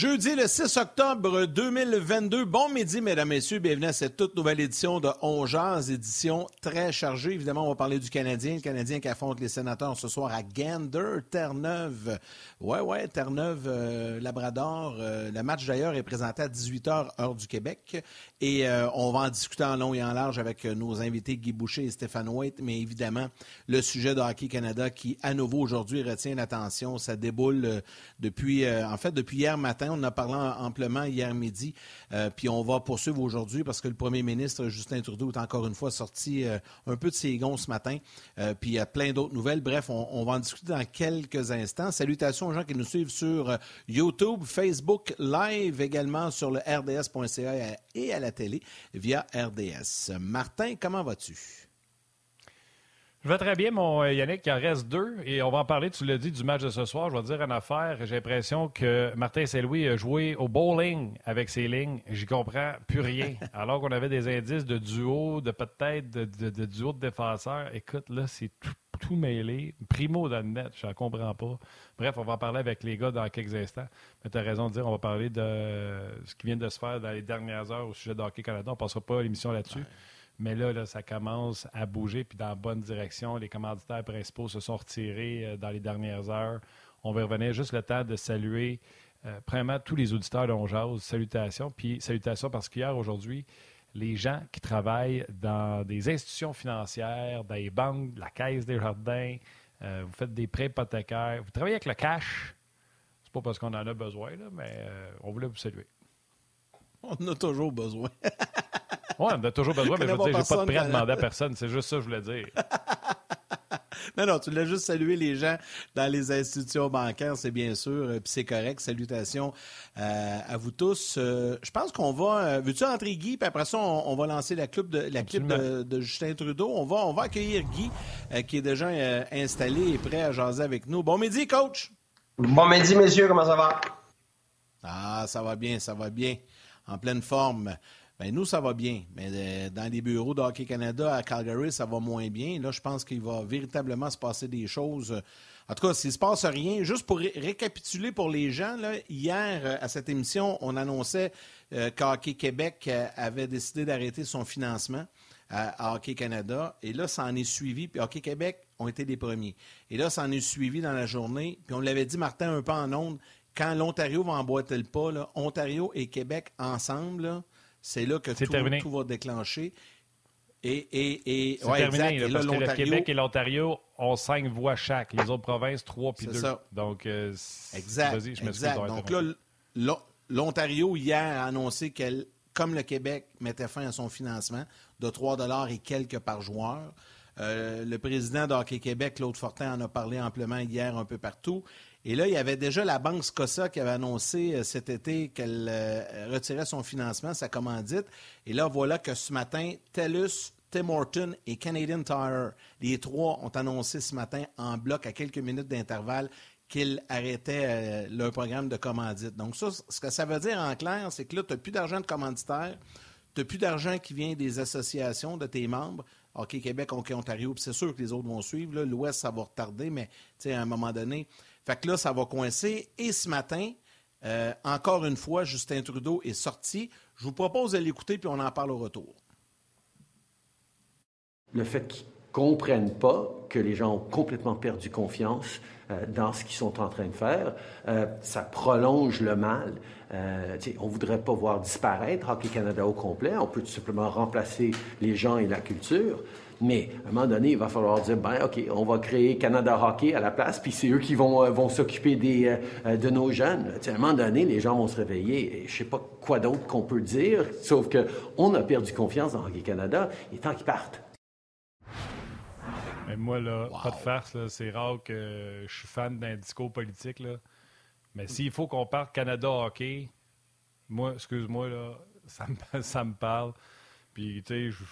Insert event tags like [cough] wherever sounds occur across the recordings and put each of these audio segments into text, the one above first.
Jeudi le 6 octobre 2022. Bon midi, mesdames, messieurs. Bienvenue à cette toute nouvelle édition de On édition très chargée. Évidemment, on va parler du Canadien. Le Canadien qui affronte les sénateurs ce soir à Gander, Terre-Neuve. Ouais, ouais, Terre-Neuve, euh, Labrador. Euh, le match d'ailleurs est présenté à 18h, heure du Québec. Et euh, on va en discuter en long et en large avec nos invités Guy Boucher et Stéphane White. Mais évidemment, le sujet de Hockey Canada qui, à nouveau, aujourd'hui, retient l'attention. Ça déboule depuis, en fait, depuis hier matin on en a parlé amplement hier midi. Euh, puis on va poursuivre aujourd'hui parce que le premier ministre Justin Trudeau est encore une fois sorti euh, un peu de ses gonds ce matin. Euh, puis il y a plein d'autres nouvelles. Bref, on, va en discuter dans quelques instants. Salutations aux gens qui nous suivent sur YouTube, Facebook Live, également sur le rds.ca et à la télé via RDS. Martin, comment vas-tu? Je vais très bien, mon euh, Yannick. Il en reste deux et on va en parler, tu l'as dit, du match de ce soir. Je vais te dire une affaire. J'ai l'impression que Martin Saint-Louis a joué au bowling avec ses lignes. J'y comprends plus rien. [laughs] Alors qu'on avait des indices de duo, de peut-être de, duo de défenseurs. Écoute, là, c'est tout, mêlé. Primo dans le net, je ne comprends pas. Bref, on va en parler avec les gars dans quelques instants. Mais tu as raison de dire, on va parler de ce qui vient de se faire dans les dernières heures au sujet de Hockey Canada. On ne passera pas l'émission là-dessus. Mais là, ça commence à bouger, puis dans la bonne direction. Les commanditaires principaux se sont retirés euh, dans les dernières heures. On va revenir juste le temps de saluer, euh, premièrement, tous les auditeurs de Salutations. Puis salutations parce qu'hier, aujourd'hui, les gens qui travaillent dans des institutions financières, dans les banques, la Caisse des Jardins, euh, vous faites des prêts hypothécaires, vous travaillez avec le cash. C'est pas parce qu'on en a besoin, mais on voulait vous saluer. On en a toujours besoin. [laughs] Oui, on a toujours besoin, mais je veux dire, j'ai pas de prêt à demander à personne. C'est juste ça que je voulais dire. [laughs] Non, non, tu l'as juste salué les gens dans les institutions bancaires, c'est bien sûr, euh, puis c'est correct. Salutations euh, à vous tous. Euh, je pense qu'on va. Veux-tu entrer Guy, puis après ça, on, va lancer la clip de la clip de, Justin Trudeau. On va, on va accueillir Guy, qui est déjà installé et prêt à jaser avec nous. Bon midi, coach. Bon midi, messieurs, comment ça va? Ah, ça va bien, ça va bien. En pleine forme. Bien, nous, ça va bien. Mais euh, dans les bureaux d'Hockey Canada à Calgary, ça va moins bien. Là, je pense qu'il va véritablement se passer des choses. En tout cas, s'il ne se passe rien, juste pour récapituler pour les gens, hier, euh, à cette émission, on annonçait euh, qu'Hockey Québec avait décidé d'arrêter son financement à, Hockey Canada. Et là, ça en est suivi. Puis Hockey Québec ont été les premiers. Et là, ça en est suivi dans la journée. Puis on l'avait dit, Martin, un peu en ondes, quand l'Ontario va emboîter le pas, Ontario et Québec ensemble, c'est là que tout, va déclencher. Et, et, et c'est terminé, parce que le Québec et l'Ontario ont cinq voix chaque. Les autres provinces, trois puis deux. Ça. Donc, euh, exact. Je exact. Donc là, l'Ontario, hier, a annoncé qu'elle, comme le Québec mettait fin à son financement de 3 et quelques par joueur, euh, le président d'Hockey Québec, Claude Fortin, en a parlé amplement hier un peu partout. Et là, il y avait déjà la Banque Scotia qui avait annoncé euh, cet été qu'elle euh, retirait son financement, sa commandite. Et là, voilà que ce matin, TELUS, Tim Horton et Canadian Tire, les trois ont annoncé ce matin en bloc à quelques minutes d'intervalle qu'ils arrêtaient euh, leur programme de commandite. Donc ça, ce que ça veut dire en clair, c'est que là, tu n'as plus d'argent de commanditaire, tu n'as plus d'argent qui vient des associations de tes membres. OK, Québec, OK, Ontario, c'est sûr que les autres vont suivre. L'Ouest, ça va retarder, mais à un moment donné, fait que là, ça va coincer. Et ce matin, euh, encore une fois, Justin Trudeau est sorti. Je vous propose de l'écouter, puis on en parle au retour. Le fait comprennent pas que les gens ont complètement perdu confiance euh, dans ce qu'ils sont en train de faire. Euh, ça prolonge le mal. On ne voudrait pas voir disparaître Hockey Canada au complet. On peut tout simplement remplacer les gens et la culture. Mais à un moment donné, il va falloir dire, ben OK, on va créer Canada Hockey à la place, puis c'est eux qui vont, vont s'occuper des, de nos jeunes. à un moment donné, les gens vont se réveiller. Et je sais pas quoi d'autre qu'on peut dire, sauf qu'on a perdu confiance dans Hockey Canada, et tant qu'ils partent. Mais moi, là, pas de farce, c'est rare que je suis fan d'un discours politique. Là. Mais s'il faut qu'on parte Canada hockey, moi, excuse-moi, là, ça me, [laughs] ça me parle. Puis, tu sais, je suis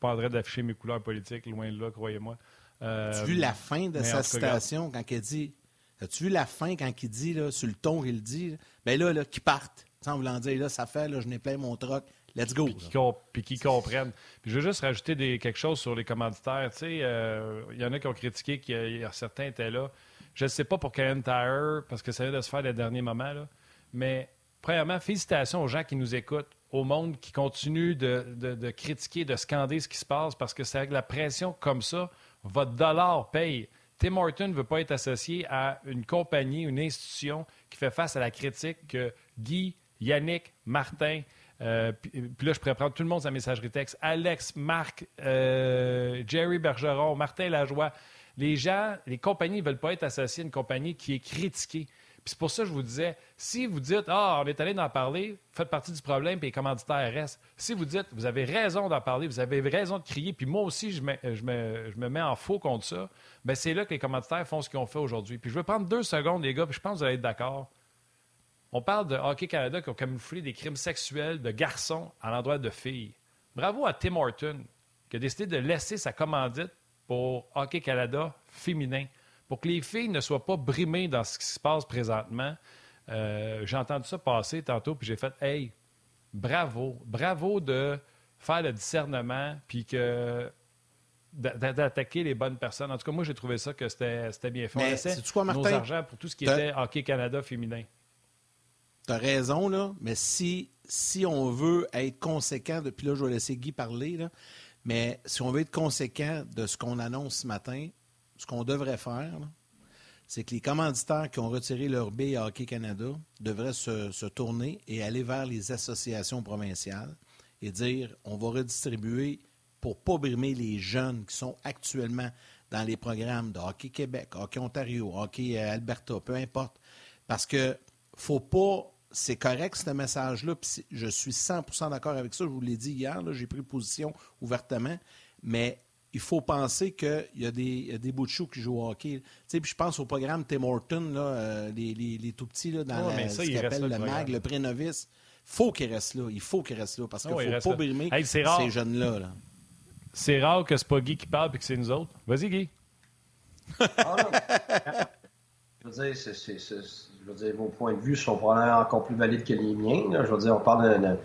pas en train d'afficher mes couleurs politiques, loin de là, croyez-moi. Euh, As-tu vu la fin de sa citation quand il dit. As-tu vu la fin quand il dit, là, sur le ton qu'il dit? Bien là, là, qu'ils partent. Sans voulant dire, là, ça fait, là, je n'ai plein mon troc. Let's go. Puis qu'ils comprennent. Puis je veux juste rajouter des, quelque chose sur les commanditaires. Tu sais, il euh, y en a qui ont critiqué qu'il y a certains étaient là. Je ne sais pas pour Canon Tire, parce que ça vient de se faire les derniers moments, là. mais premièrement, félicitations aux gens qui nous écoutent, au monde qui continue de, de critiquer, de scander ce qui se passe, parce que c'est avec la pression comme ça, votre dollar paye. Tim Horton ne veut pas être associé à une compagnie, une institution qui fait face à la critique que Guy, Yannick, Martin, euh, puis, là, je pourrais prendre tout le monde sa messagerie texte. Alex, Marc, euh, Jerry Bergeron, Martin Lajoie. Les gens, les compagnies ne veulent pas être associées à une compagnie qui est critiquée. Puis c'est pour ça que je vous disais, si vous dites Ah, on est allé d'en parler, faites partie du problème, puis les commanditaires restent. Si vous dites Vous avez raison d'en parler, vous avez raison de crier, puis moi aussi, je me, mets en faux contre ça, bien, c'est là que les commanditaires font ce qu'ils ont fait aujourd'hui. Puis je vais prendre deux secondes, les gars, puis je pense que vous allez être d'accord. On parle de Hockey Canada qui ont camouflé des crimes sexuels de garçons à l'endroit de filles. Bravo à Tim Horton qui a décidé de laisser sa commandite pour Hockey Canada féminin, pour que les filles ne soient pas brimées dans ce qui se passe présentement. Euh, j'ai entendu ça passer tantôt, puis j'ai fait Hey, bravo, bravo de faire le discernement, puis que d'attaquer les bonnes personnes. En tout cas, moi, j'ai trouvé ça que c'était bien fait. C'est quoi, Martin? nos argent pour tout ce qui était Hockey Canada féminin. Tu as raison, là, mais si, si on veut être conséquent, depuis là, je vais laisser Guy parler, là, mais si on veut être conséquent de ce qu'on annonce ce matin, ce qu'on devrait faire, c'est que les commanditaires qui ont retiré leur baie à Hockey Canada devraient se, tourner et aller vers les associations provinciales et dire on va redistribuer pour ne pas brimer les jeunes qui sont actuellement dans les programmes de Hockey Québec, Hockey Ontario, Hockey Alberta, peu importe. Parce que faut pas. C'est correct, ce message-là. Je suis 100% d'accord avec ça. Je vous l'ai dit hier. J'ai pris position ouvertement. Mais il faut penser qu'il y a des, des bouts de chou qui jouent au hockey. Puis je pense au programme Tim Horton, là, euh, les, les, tout petits là, dans la, ce appelle le MAG, le pré-novice. faut qu'il reste là. Il faut qu'il reste là parce qu'il ne faut pas brimer ces jeunes-là. C'est rare que ce pas Guy qui parle et que c'est nous autres. Vas-y, Guy. Ah, [laughs] je veux dire, c'est je veux dire, vos points de vue sont probablement encore plus valides que les miens. Je veux dire, on parle de,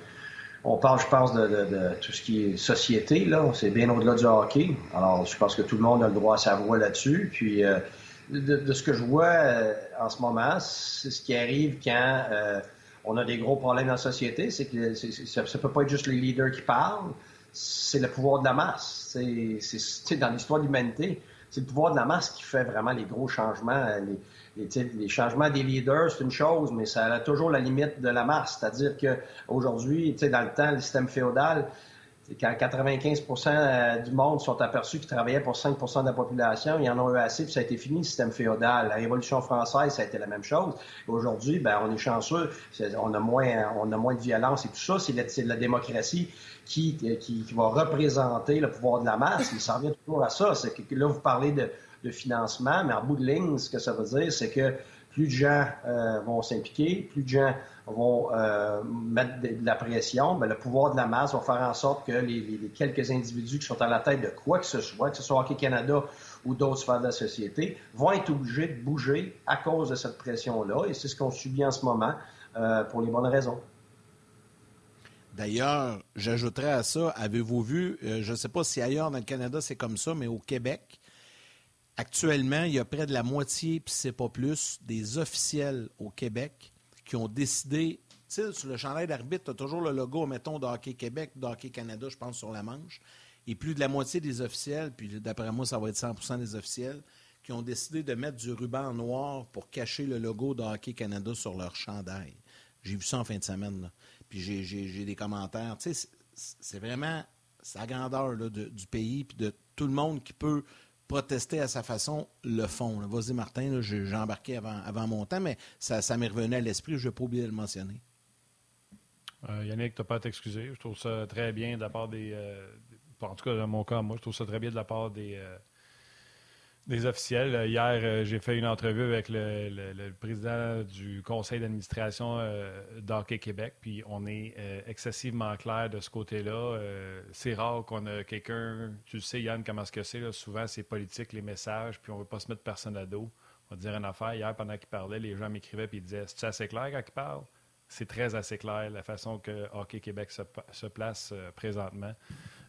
on parle, je pense, de, tout ce qui est société. Là, c'est bien au-delà du hockey. Alors, je pense que tout le monde a le droit à sa voix là-dessus. Puis, euh, de, ce que je vois euh, en ce moment, c'est ce qui arrive quand euh, on a des gros problèmes dans la société. C'est que ça, ne peut pas être juste les leaders qui parlent. C'est le pouvoir de la masse. C'est dans l'histoire de l'humanité. C'est le pouvoir de la masse qui fait vraiment les gros changements. Les, les, changements des leaders, c'est une chose, mais ça a toujours la limite de la masse. C'est-à-dire qu'aujourd'hui, dans le temps, le système féodal, quand 95% euh, du monde sont aperçus qu'ils travaillaient pour 5% de la population, ils en ont eu assez, puis ça a été fini, le système féodal. La Révolution française, ça a été la même chose. Aujourd'hui, ben, on est chanceux, on a moins, on a moins de violence et tout ça. C'est la, démocratie qui, qui, va représenter le pouvoir de la masse. Il s'en vient toujours à ça. C'est que là, vous parlez de, de financement, mais en bout de ligne, ce que ça veut dire, c'est que plus de gens euh, vont s'impliquer, plus de gens vont euh, mettre de, la pression, mais le pouvoir de la masse va faire en sorte que les, quelques individus qui sont à la tête de quoi que ce soit, que ce soit Hockey Canada ou d'autres sphères de la société, vont être obligés de bouger à cause de cette pression-là, et c'est ce qu'on subit en ce moment euh, pour les bonnes raisons. D'ailleurs, j'ajouterais à ça, avez-vous vu, je ne sais pas si ailleurs dans le Canada c'est comme ça, mais au Québec, Actuellement, il y a près de la moitié, puis c'est pas plus, des officiels au Québec qui ont décidé. Tu sais, sur le chandail d'arbitre, tu as toujours le logo, mettons, de Hockey Québec, de Hockey Canada, je pense, sur la manche. et plus de la moitié des officiels, puis d'après moi, ça va être 100% des officiels, qui ont décidé de mettre du ruban noir pour cacher le logo de Hockey Canada sur leur chandail. J'ai vu ça en fin de semaine. Puis j'ai des commentaires. Tu sais, c'est vraiment sa grandeur du pays, puis de tout le monde qui peut protester à sa façon le font. Vas-y, Martin, j'ai embarqué avant, mon temps, mais ça, ça m'est revenu à l'esprit, je n'ai pas oublié de le mentionner. Euh, Yannick, tu n'as pas à t'excuser. Je trouve ça très bien de la part des, euh, En tout cas, dans mon cas, moi, je trouve ça très bien de la part des, euh, des officiels. Euh, hier, euh, j'ai fait une entrevue avec le, président du conseil d'administration euh, d'Hockey Québec, puis on est excessivement clair de ce côté-là. c'est rare qu'on a quelqu'un, tu sais Yann, comment est-ce que c'est, souvent c'est politique, les messages, puis on ne veut pas se mettre personne à dos. On va dire une affaire. Hier, pendant qu'il parlait, les gens m'écrivaient et ils disaient C'est assez clair quand il parle? C'est très assez clair la façon que Hockey Québec se place présentement.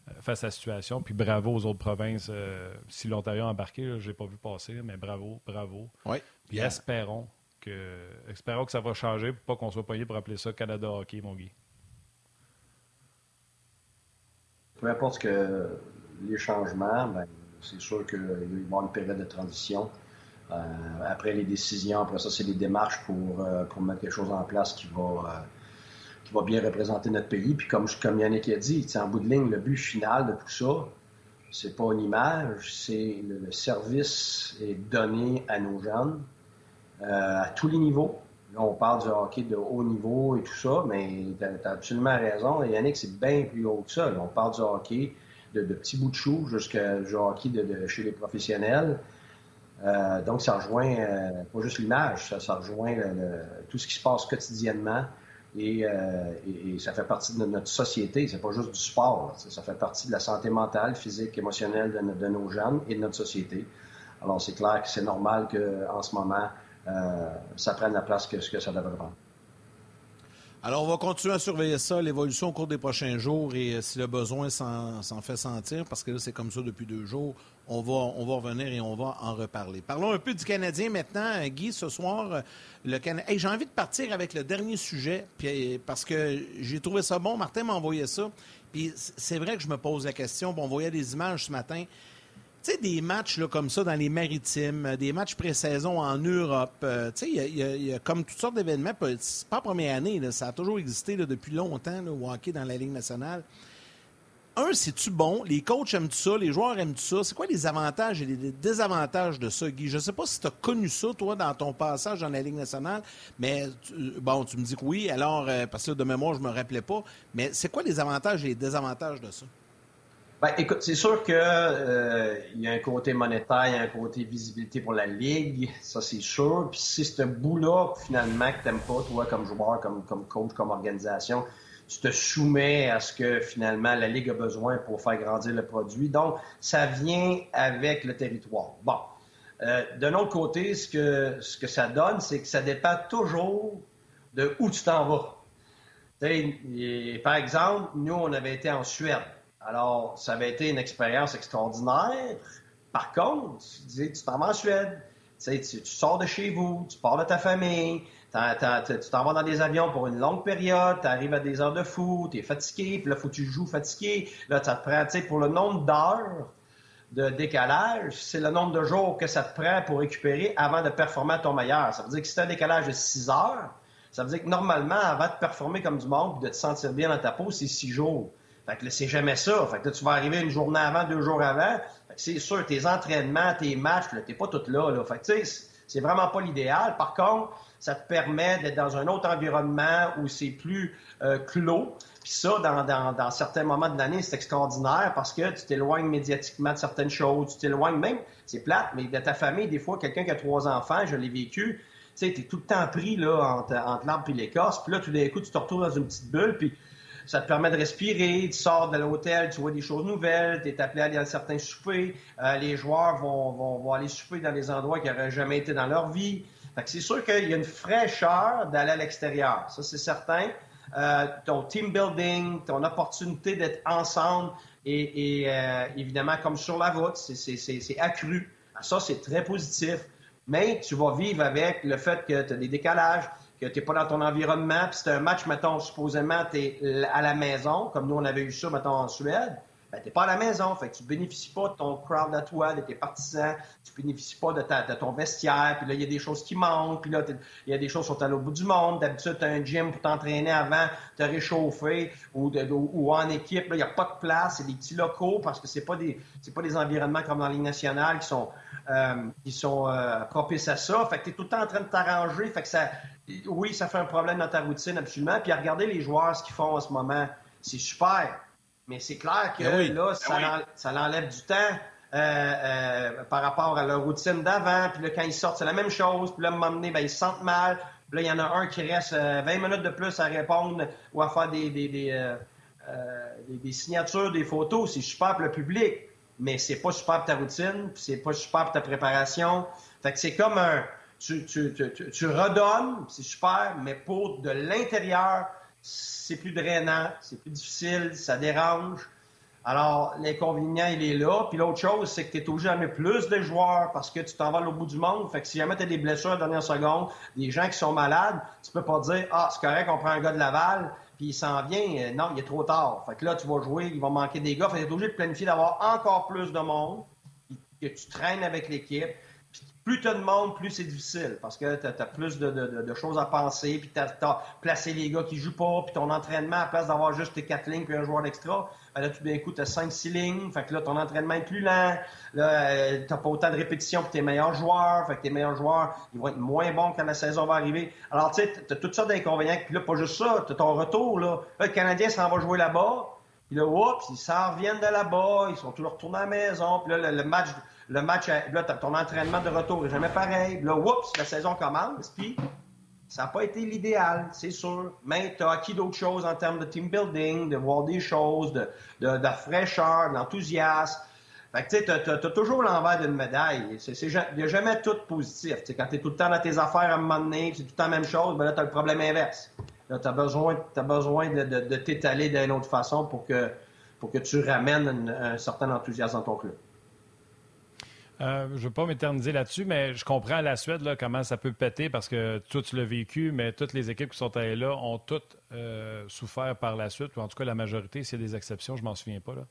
Euh, face à la situation. Puis bravo aux autres provinces. Euh, si l'Ontario a embarqué, je n'ai pas vu passer, mais bravo, bravo. Oui. Puis espérons que, espérons que ça va changer pour pas qu'on soit payé pour appeler ça Canada Hockey, mon Guy. Peu importe que les changements, ben, c'est sûr qu'il va y avoir une période de transition. Euh, après les décisions, après ça, c'est les démarches pour, pour mettre quelque chose en place qui va qui va bien représenter notre pays. Puis comme, Yannick a dit, en bout de ligne, le but final de tout ça, c'est pas une image, c'est le, service est donné à nos jeunes euh, à tous les niveaux. Là, on parle du hockey de haut niveau et tout ça, mais tu as, absolument raison. Yannick, c'est bien plus haut que ça. on parle du hockey de, petits bouts de chou jusqu'à du hockey de, chez les professionnels. Euh, donc, ça rejoint euh, pas juste l'image, ça, rejoint tout ce qui se passe quotidiennement euh, et, ça fait partie de notre société. C'est pas juste du sport. Ça fait partie de la santé mentale, physique, émotionnelle de, nos jeunes et de notre société. Alors, c'est clair que c'est normal qu'en ce moment, euh, ça prenne la place que ce que ça devrait prendre. Alors, on va continuer à surveiller ça, l'évolution au cours des prochains jours et euh, si le besoin s'en fait sentir, parce que là, c'est comme ça depuis deux jours, on va, revenir et on va en reparler. Parlons un peu du Canadien maintenant. Guy, ce soir, euh, le Canadien. J'ai envie de partir avec le dernier sujet, parce que j'ai trouvé ça bon. Martin m'a envoyé ça. Puis c'est vrai que je me pose la question. Bon, on voyait des images ce matin. Tu sais, des matchs là, comme ça dans les maritimes, des matchs pré-saison en Europe, euh, tu sais, il y, a comme toutes sortes d'événements. C'est pas la première année, ça a toujours existé depuis longtemps, le hockey dans la Ligue nationale. Un, c'est-tu bon? Les coachs aiment ça? Les joueurs aiment ça? C'est quoi les avantages et les désavantages de ça, Guy? Je ne sais pas si tu as connu ça, toi, dans ton passage dans la Ligue nationale, mais bon, tu me dis que oui, alors, euh, parce que de mémoire, je ne me rappelais pas. Mais c'est quoi les avantages et les désavantages de ça? Ben, écoute, c'est sûr qu'il euh, y a un côté monétaire, il y a un côté visibilité pour la Ligue, ça c'est sûr. Puis c'est ce bout-là, finalement, que tu n'aimes pas, toi, comme joueur, comme, comme coach, comme organisation, tu te soumets à ce que finalement la Ligue a besoin pour faire grandir le produit. Donc, ça vient avec le territoire. Bon. Euh, D'un autre côté, ce que, ce que ça donne, c'est que ça dépend toujours de où tu t'en vas. par exemple, nous, on avait été en Suède. Alors, ça avait été une expérience extraordinaire. Par contre, tu t'en vas en Suède, tu, tu, sors de chez vous, tu pars de ta famille, tu t'en vas dans des avions pour une longue période, tu arrives à des heures de fou, tu es fatigué, puis là, faut que tu joues fatigué. Là, ça te prend, tu sais, pour le nombre d'heures de décalage, c'est le nombre de jours que ça te prend pour récupérer avant de performer à ton meilleur. Ça veut dire que si tu as un décalage de 6 heures, ça veut dire que normalement, avant de performer comme du monde, de te sentir bien dans ta peau, c'est 6 jours. Fait que là, c'est jamais ça. Fait que là, tu vas arriver une journée avant, deux jours avant. Fait que c'est sûr, tes entraînements, tes matchs, t'es pas tout là, là. Fait que tu sais, c'est vraiment pas l'idéal. Par contre, ça te permet d'être dans un autre environnement où c'est plus euh, clos. Puis ça, dans, dans, dans, certains moments de l'année, c'est extraordinaire parce que tu t'éloignes médiatiquement de certaines choses. Tu t'éloignes même, c'est plate, mais de ta famille, des fois, quelqu'un qui a trois enfants, je l'ai vécu, tu sais, t'es tout le temps pris là, entre, entre l'arbre et l'écorce. Puis là, tout d'un coup, tu te retrouves dans une petite bulle. Puis ça te permet de respirer, tu sors de l'hôtel, tu vois des choses nouvelles, tu es appelé à aller à certains soupers, euh, les joueurs vont, vont, vont, aller souper dans des endroits qui n'auraient jamais été dans leur vie. c'est sûr qu'il y a une fraîcheur d'aller à l'extérieur, ça c'est certain. Euh, ton team building, ton opportunité d'être ensemble et, euh, évidemment comme sur la route, c'est accru. Ça c'est très positif. Mais tu vas vivre avec le fait que tu as des décalages, que tu n'es pas dans ton environnement, puis c'est un match, mettons, supposément, tu es à la maison, comme nous, on avait eu ça, mettons, en Suède, ben, tu n'es pas à la maison. Fait que tu bénéficies pas de ton crowd à toi, de tes partisans. Tu bénéficies pas de, ta, de ton vestiaire. Puis là, il y a des choses qui manquent. Puis là, il y a des choses qui sont à l'autre bout du monde. D'habitude, tu as un gym pour t'entraîner avant, te réchauffer ou, ou, en équipe. il n'y a pas de place. C'est des petits locaux parce que c'est pas des c'est pas des environnements comme dans la Ligue nationale qui sont, euh, qui sont euh, propices à ça. Fait que tu es tout le temps en train de t'arranger. Fait que ça, oui, ça fait un problème dans ta routine, absolument. Puis à regarder les joueurs, ce qu'ils font en ce moment, c'est super. Mais c'est clair que ben là, ben ça, l'enlève du temps. Euh, euh, par rapport à leur routine d'avant. Puis là, quand ils sortent, c'est la même chose. Puis là, à un moment donné, ben, ils se sentent mal. Puis là, il y en a un qui reste 20 euh, minutes de plus à répondre ou à faire des, des, des, signatures, des photos. C'est super pour le public, mais c'est pas super pour ta routine, puis c'est pas super pour ta préparation. Fait que c'est comme un... Tu, tu, tu, redonnes, c'est super, mais pour de l'intérieur, c'est plus drainant, c'est plus difficile, ça dérange. Alors, l'inconvénient, il est là. Puis l'autre chose, c'est que tu es obligé d'amener plus de joueurs parce que tu t'en vas au bout du monde. Fait que si jamais tu as des blessures à la dernière seconde, des gens qui sont malades, tu peux pas dire Ah, c'est correct, on prend un gars de Laval, puis il s'en vient. Euh, non, il est trop tard. Fait que là, tu vas jouer, il va manquer des gars. Fait que tu obligé de planifier d'avoir encore plus de monde, que tu traînes avec l'équipe plus tu monde, plus c'est difficile parce que tu as, plus de, choses à penser, puis tu as, placé les gars qui jouent pas, puis ton entraînement, à place d'avoir juste tes quatre lignes puis un joueur d'extra, ben là, tout d'un coup, tu as cinq, six lignes, fait que là, ton entraînement est plus lent, là, euh, tu pas autant de répétitions pour tes meilleurs joueurs, fait que tes meilleurs joueurs, ils vont être moins bons quand la saison va arriver. Alors, tu sais, tu as toutes sortes d'inconvénients, puis là, pas juste ça, tu ton retour, là. le Canadien s'en va jouer là-bas, puis là, oups, ils s'en reviennent de là-bas, ils sont toujours retournés à la maison, puis là, le match le match, là, ton entraînement de retour n'est jamais pareil. Là, oups, la saison commence, puis ça n'a pas été l'idéal, c'est sûr. Mais tu as acquis d'autres choses en termes de team building, de voir des choses, de, de, de fraîcheur, d'enthousiasme. Fait que tu sais, tu as, toujours l'envers d'une médaille. Il n'y a jamais tout positif. quand tu es tout le temps dans tes affaires à un moment donné, c'est tout le temps la même chose, ben là, tu as le problème inverse. Là, tu as besoin, as besoin de, de, t'étaler d'une autre façon pour que, pour que tu ramènes un certain enthousiasme dans ton club. Euh, je ne veux pas m'éterniser là-dessus, mais je comprends la Suède, là, comment ça peut péter parce que toi, tu l'as vécu, mais toutes les équipes qui sont allées là ont toutes euh, souffert par la suite, ou en tout cas la majorité, s'il y a des exceptions, je m'en souviens pas. Là,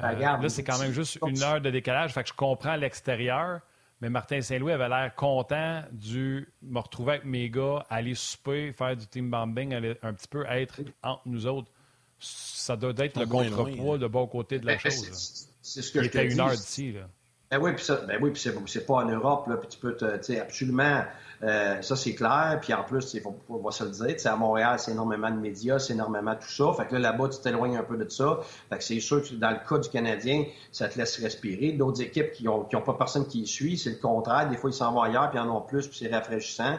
euh, ben, là c'est quand même juste une heure de décalage, fait que je comprends l'extérieur, mais Martin Saint-Louis avait l'air content de me retrouver avec mes gars, aller souper, faire du team bombing, aller un petit peu être entre nous autres. Ça doit être le contrepoids de bon côté de la ben, chose. C'est ce que Il était une heure d'ici. Là. Ben oui, puis ben c'est, pas en Europe, là, puis tu peux te, tu sais, absolument, euh, ça c'est clair, puis en plus, il faut, faut, va se le dire, à Montréal, c'est énormément de médias, c'est énormément tout ça, fait que là, là-bas, tu t'éloignes un peu de ça, fait que c'est sûr que dans le cas du Canadien, ça te laisse respirer. D'autres équipes qui ont, qui ont pas personne qui y suit, c'est le contraire, des fois, ils s'en vont ailleurs, puis en ont plus, puis c'est rafraîchissant.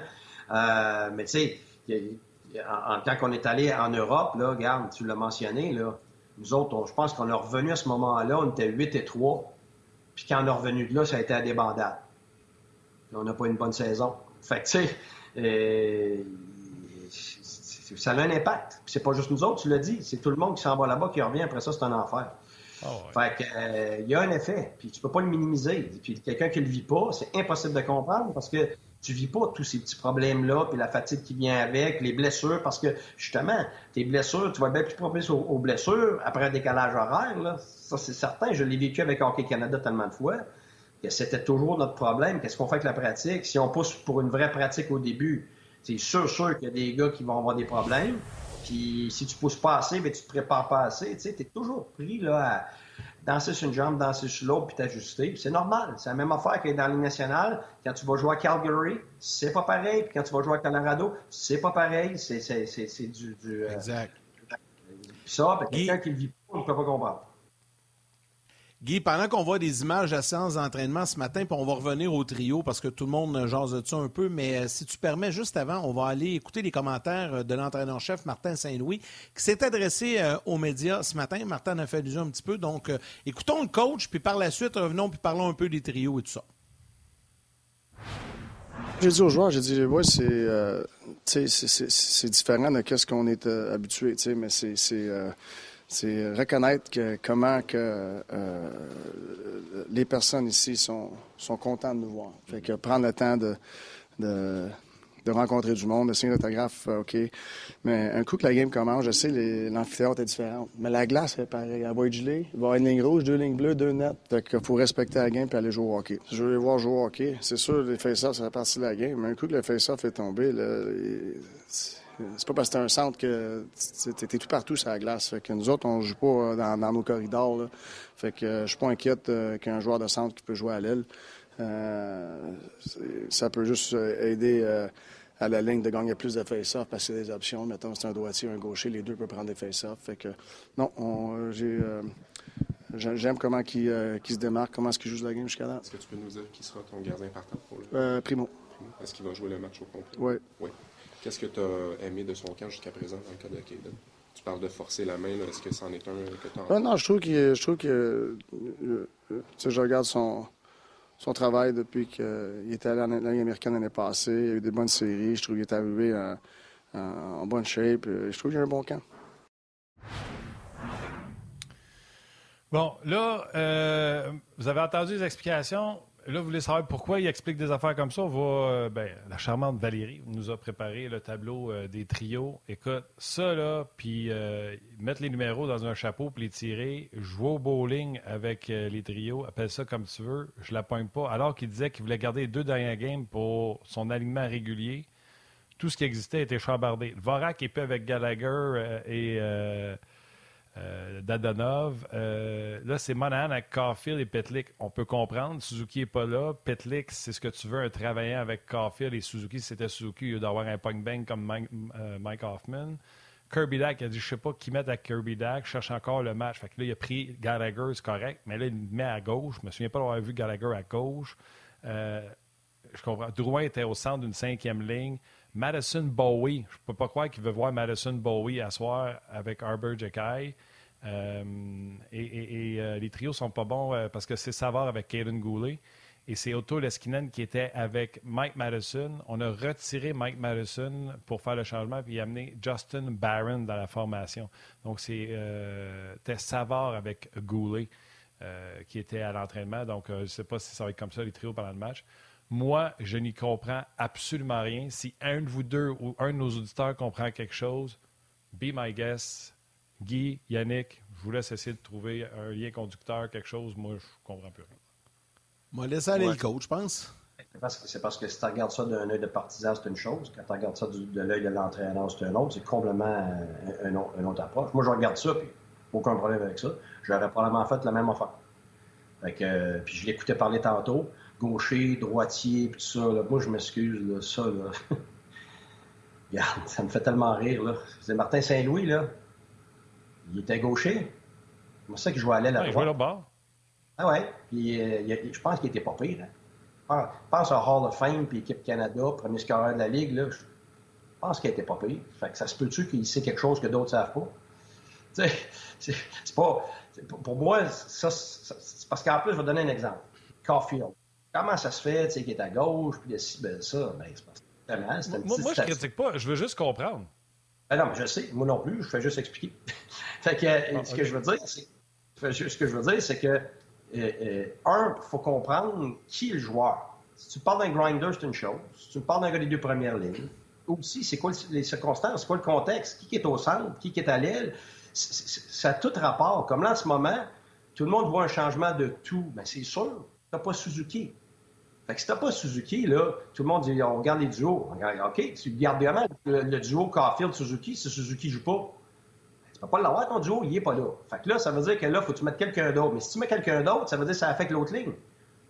Euh, mais tu sais, en, tant qu'on est allé en Europe, regarde, tu l'as mentionné, là, nous autres, je pense qu'on est revenu à ce moment-là, on était 8 et 3. Puis quand on est revenu de là, ça a été à des bandades. on n'a pas une bonne saison. Fait que, tu sais, euh, ça a un impact. Puis c'est pas juste nous autres, tu l'as dit. C'est tout le monde qui s'en va là-bas, qui revient. Après ça, c'est un enfer. Ah fait que, euh, il y a un effet. Puis tu peux pas le minimiser. Puis quelqu'un qui le vit pas, c'est impossible de comprendre parce que tu vis pas tous ces petits problèmes-là, puis la fatigue qui vient avec, les blessures, parce que justement, tes blessures, tu vas bien plus propice aux, blessures après un décalage horaire, là. Ça, c'est certain. Je l'ai vécu avec Hockey Canada tellement de fois que c'était toujours notre problème. Qu'est-ce qu'on fait avec la pratique? Si on pousse pour une vraie pratique au début, c'est sûr, sûr qu'il y a des gars qui vont avoir des problèmes. Puis si tu pousses pas assez, mais tu te prépares pas assez, tu sais, es toujours pris là à danser sur une jambe, danser sur l'autre, puis t'ajuster. C'est normal. C'est la même affaire que dans la Ligue nationale. Quand tu vas jouer à Calgary, c'est pas pareil. Puis quand tu vas jouer à Colorado, c'est pas pareil. C'est, du, du, euh, Exact. ça, ben, quelqu'un qui le vit pas, on ne peut pas comprendre. Guy, pendant qu'on voit des images à séance d'entraînement ce matin, puis on va revenir au trio parce que tout le monde jase de ça un peu, mais euh, si tu permets, juste avant, on va aller écouter les commentaires euh, de l'entraîneur-chef Martin Saint-Louis qui s'est adressé euh, aux médias ce matin. Martin a fait allusion un petit peu, donc écoutons le coach, puis par la suite, revenons puis parlons un peu des trios et tout ça. J'ai dit aux joueurs, j'ai dit, ouais, c'est, c'est, différent de ce qu'on est habitué, mais c'est c'est reconnaître que, comment que euh, les personnes ici sont, sont contentes de nous voir. Fait que prendre le temps de, de rencontrer du monde, de signer l'autographe, euh, OK. Mais un coup que la game commence, je sais, l'amphithéâtre est différent. Mais la glace est pareil. Elle va être gelée. Il va y avoir une ligne rouge, deux lignes bleues, deux nets. Fait qu'il faut respecter la game puis aller jouer au hockey. Je veux les voir jouer au hockey. C'est sûr, les face-offs, ça fait partie de la game. Mais un coup que le face-off est tombé, là, il- c'est pas parce que t'es un centre que t'es tout partout sur la glace. Fait que nous autres, on joue pas euh, dans, dans nos corridors. là. Fait que euh, je suis pas inquiète euh, qu'un joueur de centre qui peut jouer à l'aile. Euh, c'est- ça peut juste euh, aider euh, à la ligne de gagner plus de face-off parce que c'est des options. Mettons, c'est un droitier, un gaucher, les deux peuvent prendre des face-off. Fait que non, on- j'ai euh, j'ai- j'aime comment il se démarque, comment est-ce qu'il joue la game jusqu'à là. Est-ce que tu peux nous dire qui sera ton gardien partant pour le Euh, Primo, Est-ce qu'il va jouer le match au complet? oui. Oui. Qu'est-ce que tu as aimé de son camp jusqu'à présent dans le cas de Caden? Tu parles de forcer la main, est-ce que c'en est un que tu Ah non, je trouve qu'il je trouve que euh, euh, tu sais, je regarde son son travail depuis qu'il était allé en Ligue américaine l'année passée. Il y a eu des bonnes séries. Je trouve qu'il est arrivé en, en- bonne shape. Euh, Je trouve qu'il a un bon camp. Bon, là, euh, vous avez entendu les explications. Là, vous voulez savoir pourquoi il explique des affaires comme ça? On va, euh, ben, la charmante Valérie nous a préparé le tableau euh, des trios. Écoute, ça, là, puis euh, mettre les numéros dans un chapeau puis les tirer, jouer au bowling avec les trios, appelle ça comme tu veux, je la pogne pas. Alors qu'il disait qu'il voulait garder les deux dernières games pour son alignement régulier, tout ce qui existait était chambardé. Vorak est peu avec Gallagher et... euh, Dadonov. Euh, là, c'est Monahan avec Caulfield et Petlick. On peut comprendre. Suzuki n'est pas là. Petlick, c'est ce que tu veux, un travaillant avec Caulfield. Et Suzuki, c'était Suzuki, il d'avoir un punk bang comme Mike, euh, Mike Hoffman. Kirby Dack a dit Je sais pas qui mettre à Kirby Dack. Je cherche encore le match. Fait que là, il a pris Gallagher, c'est correct. Mais là, il le met à gauche. Je me souviens pas d'avoir vu Gallagher à gauche. Euh, je comprends. Drouin était au centre d'une cinquième ligne. Madison Bowie, je peux pas croire qu'il veut voir Madison Bowie à soir avec Arbor Jekai. Euh, et euh, les trios sont pas bons euh, parce que c'est Savard avec Caden Goulet et c'est Otto Leskinen qui était avec Mike Madison. On a retiré Mike Madison pour faire le changement puis amené Justin Barron dans la formation. Donc c'était Savard avec Goulet qui était à l'entraînement. Donc je ne sais pas si ça va être comme ça les trios pendant le match. Moi, je n'y comprends absolument rien. Si un de vous deux ou un de nos auditeurs comprend quelque chose, be my guest. Guy, Yannick, je vous laisse essayer de trouver un lien conducteur, quelque chose. Moi, je comprends plus rien. On va laisser aller Ouais. le coach, je pense. C'est parce, que, c'est parce que si tu regardes ça d'un œil de partisan, c'est une chose. Quand tu regardes ça du- de l'œil de l'entraîneur, c'est un autre. C'est complètement un, autre- une autre approche. Moi, je regarde ça, puis aucun problème avec ça. J'aurais probablement fait la même affaire. Fait que, euh, puis je l'écoutais parler tantôt. Gaucher, droitier, puis tout ça. là. Moi, je m'excuse, là, ça, là. [laughs] Regarde, ça me fait tellement rire, là. C'est Martin Saint-Louis, là. Il était gaucher. C'est ça qu'il jouait à l'aile à il jouait bord. Ah ouais, puis euh, il a- je pense qu'il était pas pire. Hein. Pense- Pense à Hall of Fame puis équipe Canada, premier scoreur de la Ligue, là, je pense qu'il était pas pire. Fait que ça se peut-tu qu'il sait quelque chose que d'autres savent pas? [laughs] Tu sais, c'est c'est pas... c'est Pour moi, ça, ça- c'est parce qu'en plus, je vais donner un exemple. Caulfield. Comment ça se fait, tu sais, qu'il est à gauche, puis de ci, ben ça, ben c'est que vraiment, Moi, moi, je statistique. critique pas. Je veux juste comprendre. Ben non, mais je sais, moi non plus, je fais juste expliquer. [laughs] fait que euh, Ah, ce que je veux dire, ce que je veux dire, c'est que euh, euh, un, il faut comprendre qui est le joueur. Si tu parles d'un grinder, c'est une chose. Si tu parles d'un gars des deux premières lignes, aussi, c'est quoi le- les circonstances, c'est quoi le contexte, qui est au centre, qui est à l'aile, ça a tout rapport. Comme là, en ce moment, tout le monde voit un changement de tout. Ben c'est sûr, t'as pas Suzuki. Fait que si t'as pas Suzuki, là, tout le monde dit on regarde les duos. On regarde, OK, tu gardes bien le, le duo Caulfield-Suzuki si Suzuki joue pas. Tu peux pas l'avoir ton duo, il est pas là. Fait que là, ça veut dire que là, faut que tu mettes quelqu'un d'autre. Mais si tu mets quelqu'un d'autre, ça veut dire que ça affecte l'autre ligne.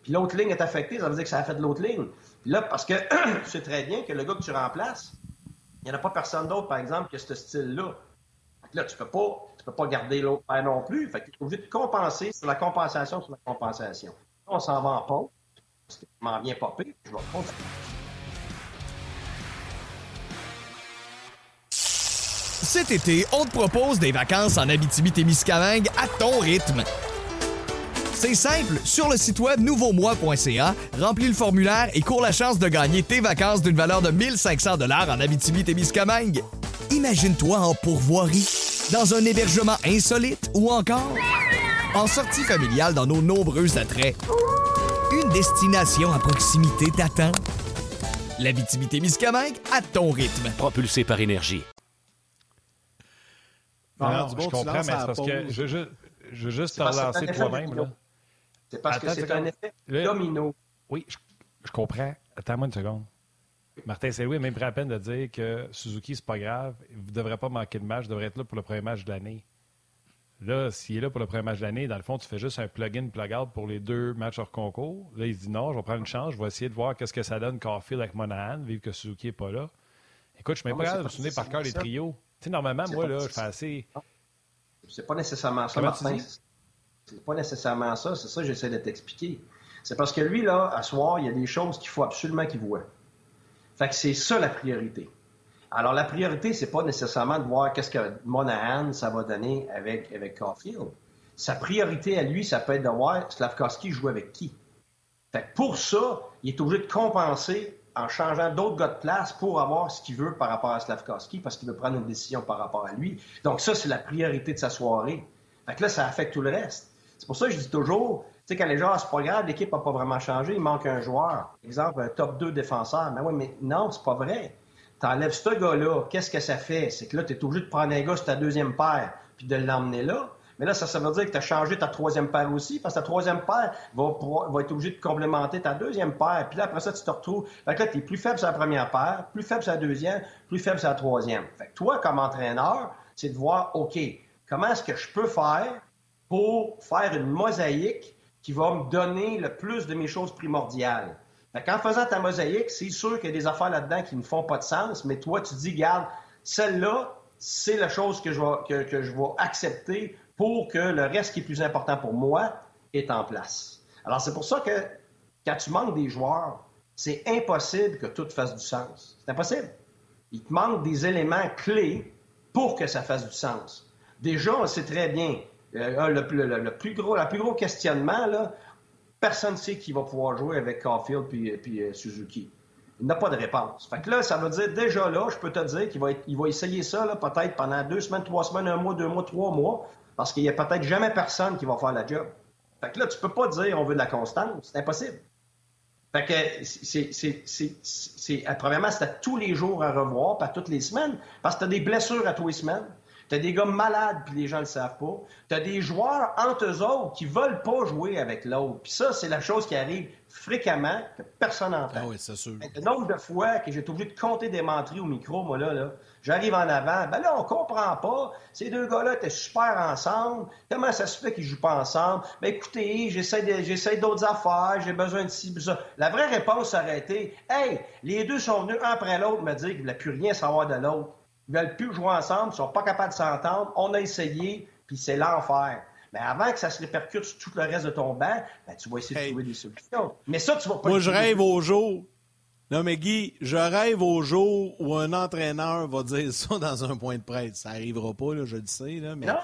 Puis l'autre ligne est affectée, ça veut dire que ça affecte l'autre ligne. Puis là, parce que [clears throat] tu sais très bien que le gars que tu remplaces, il n'y en a pas personne d'autre, par exemple, que ce style-là. Là, tu peux pas, tu peux pas garder l'autre paire non plus. Fait que tu es obligé de compenser sur la compensation sur la compensation. On s'en va en pause. M'en viens pire. Je vais. Cet été, on te propose des vacances en Abitibi-Témiscamingue à ton rythme. C'est simple, sur le site web nouveaumois.ca, remplis le formulaire et cours la chance de gagner tes vacances d'une valeur de 1500 dollars en Abitibi-Témiscamingue. Imagine-toi en pourvoirie, dans un hébergement insolite ou encore en sortie familiale dans nos nombreux attraits. Destination à proximité t'attend. L'Abitibi-Témiscamingue à ton rythme. Propulsé par énergie. Non, non, du bon je comprends, mais c'est la parce que je, je, je veux juste te relancer toi-même. C'est parce que Attends, c'est c'est un effet Le- domino. Oui, je, je comprends. Attends-moi une seconde. Martin Saint-Louis a même pris la peine de dire que Suzuki, c'est pas grave. Vous ne devrez pas manquer de match. Vous devrez être là pour le premier match de l'année. Là, s'il est là pour le premier match de l'année, dans le fond, tu fais juste un plug-in, plug-out pour les deux matchs hors concours. Là, il se dit non, je vais prendre une chance. Je vais essayer de voir qu'est-ce que ça donne Caulfield avec Monahan, vu que Suzuki n'est pas là. Écoute, je suis même Non, pas capable de me souvenir par cœur les trios. Tu sais, normalement, moi, là, je fais assez. C'est pas nécessairement ça, Comment Martin. C'est pas nécessairement ça. C'est ça que j'essaie de t'expliquer. C'est parce que lui, là, à soir, il y a des choses qu'il faut absolument qu'il voit. Fait que c'est ça la priorité. Alors, la priorité, c'est pas nécessairement de voir qu'est-ce que Monahan, ça va donner avec, avec Caulfield. Sa priorité à lui, ça peut être de voir Slavkovski joue avec qui. Fait pour ça, il est obligé de compenser en changeant d'autres gars de place pour avoir ce qu'il veut par rapport à Slavkovski parce qu'il veut prendre une décision par rapport à lui. Donc ça, c'est la priorité de sa soirée. Fait que là, ça affecte tout le reste. C'est pour ça que je dis toujours, quand les gens, ah, c'est pas grave, l'équipe n'a pas vraiment changé, il manque un joueur. Exemple, un top 2 défenseur. Mais oui, mais non, c'est pas vrai. T'enlèves ce gars-là, qu'est-ce que ça fait? C'est que là, tu es obligé de prendre un gars sur ta deuxième paire puis de l'emmener là. Mais là, ça, ça veut dire que tu as changé ta troisième paire aussi, parce que ta troisième paire va, va être obligée de complémenter ta deuxième paire. Puis là, après ça, tu te retrouves. Fait que là, tu es plus faible sur la première paire, plus faible sur la deuxième, plus faible sur la troisième. Fait que toi, comme entraîneur, c'est de voir, OK, comment est-ce que je peux faire pour faire une mosaïque qui va me donner le plus de mes choses primordiales? Fait qu'en faisant ta mosaïque, c'est sûr qu'il y a des affaires là-dedans qui ne font pas de sens, mais toi, tu dis, garde, celle-là, c'est la chose que je, vais, accepter pour que le reste qui est plus important pour moi est en place. Alors, c'est pour ça que quand tu manques des joueurs, c'est impossible que tout fasse du sens. C'est impossible. Il te manque des éléments clés pour que ça fasse du sens. Déjà, on sait très bien, euh, le, le- le plus gros, le plus gros questionnement, là, personne ne sait qui va pouvoir jouer avec Caulfield puis, euh, Suzuki. Il n'a pas de réponse. Fait que là, ça veut dire, déjà là, je peux te dire qu'il va, être- va essayer ça peut-être pendant deux semaines, trois semaines, un mois, deux mois, trois mois, parce qu'il n'y a peut-être jamais personne qui va faire la job. Fait que là, tu peux pas dire on veut de la constance. C'est impossible. Fait que c'est, premièrement, c'est à tous les jours à revoir, pas toutes les semaines, parce que tu as des blessures à tous les semaines. Tu as des gars malades, puis les gens ne le savent pas. Tu as des joueurs entre eux autres qui veulent pas jouer avec l'autre. Puis ça, c'est la chose qui arrive fréquemment, que personne n'entend. Ah oui, c'est sûr. Le nombre de fois que j'ai été obligé de compter des menteries au micro, moi, là, là j'arrive en avant, ben là, on comprend pas. Ces deux gars-là étaient super ensemble. Comment ça se fait qu'ils jouent pas ensemble? Ben écoutez, j'essaie d'autres affaires, j'ai besoin de ci, de ça. La vraie réponse aurait été, hey, les deux sont venus un après l'autre me dire qu'ils ne voulaient plus rien savoir de l'autre. Ils veulent plus jouer ensemble, ils sont pas capables de s'entendre. On a essayé, puis c'est l'enfer. Mais avant que ça se répercute sur tout le reste de ton banc, ben, tu vas essayer Hey. de trouver des solutions. Mais ça, tu vas pas Moi, je rêve au jour. Non, mais Guy, je rêve au jour où un entraîneur va dire ça dans un point de presse. Ça arrivera pas, là, je le sais, là, mais. Non.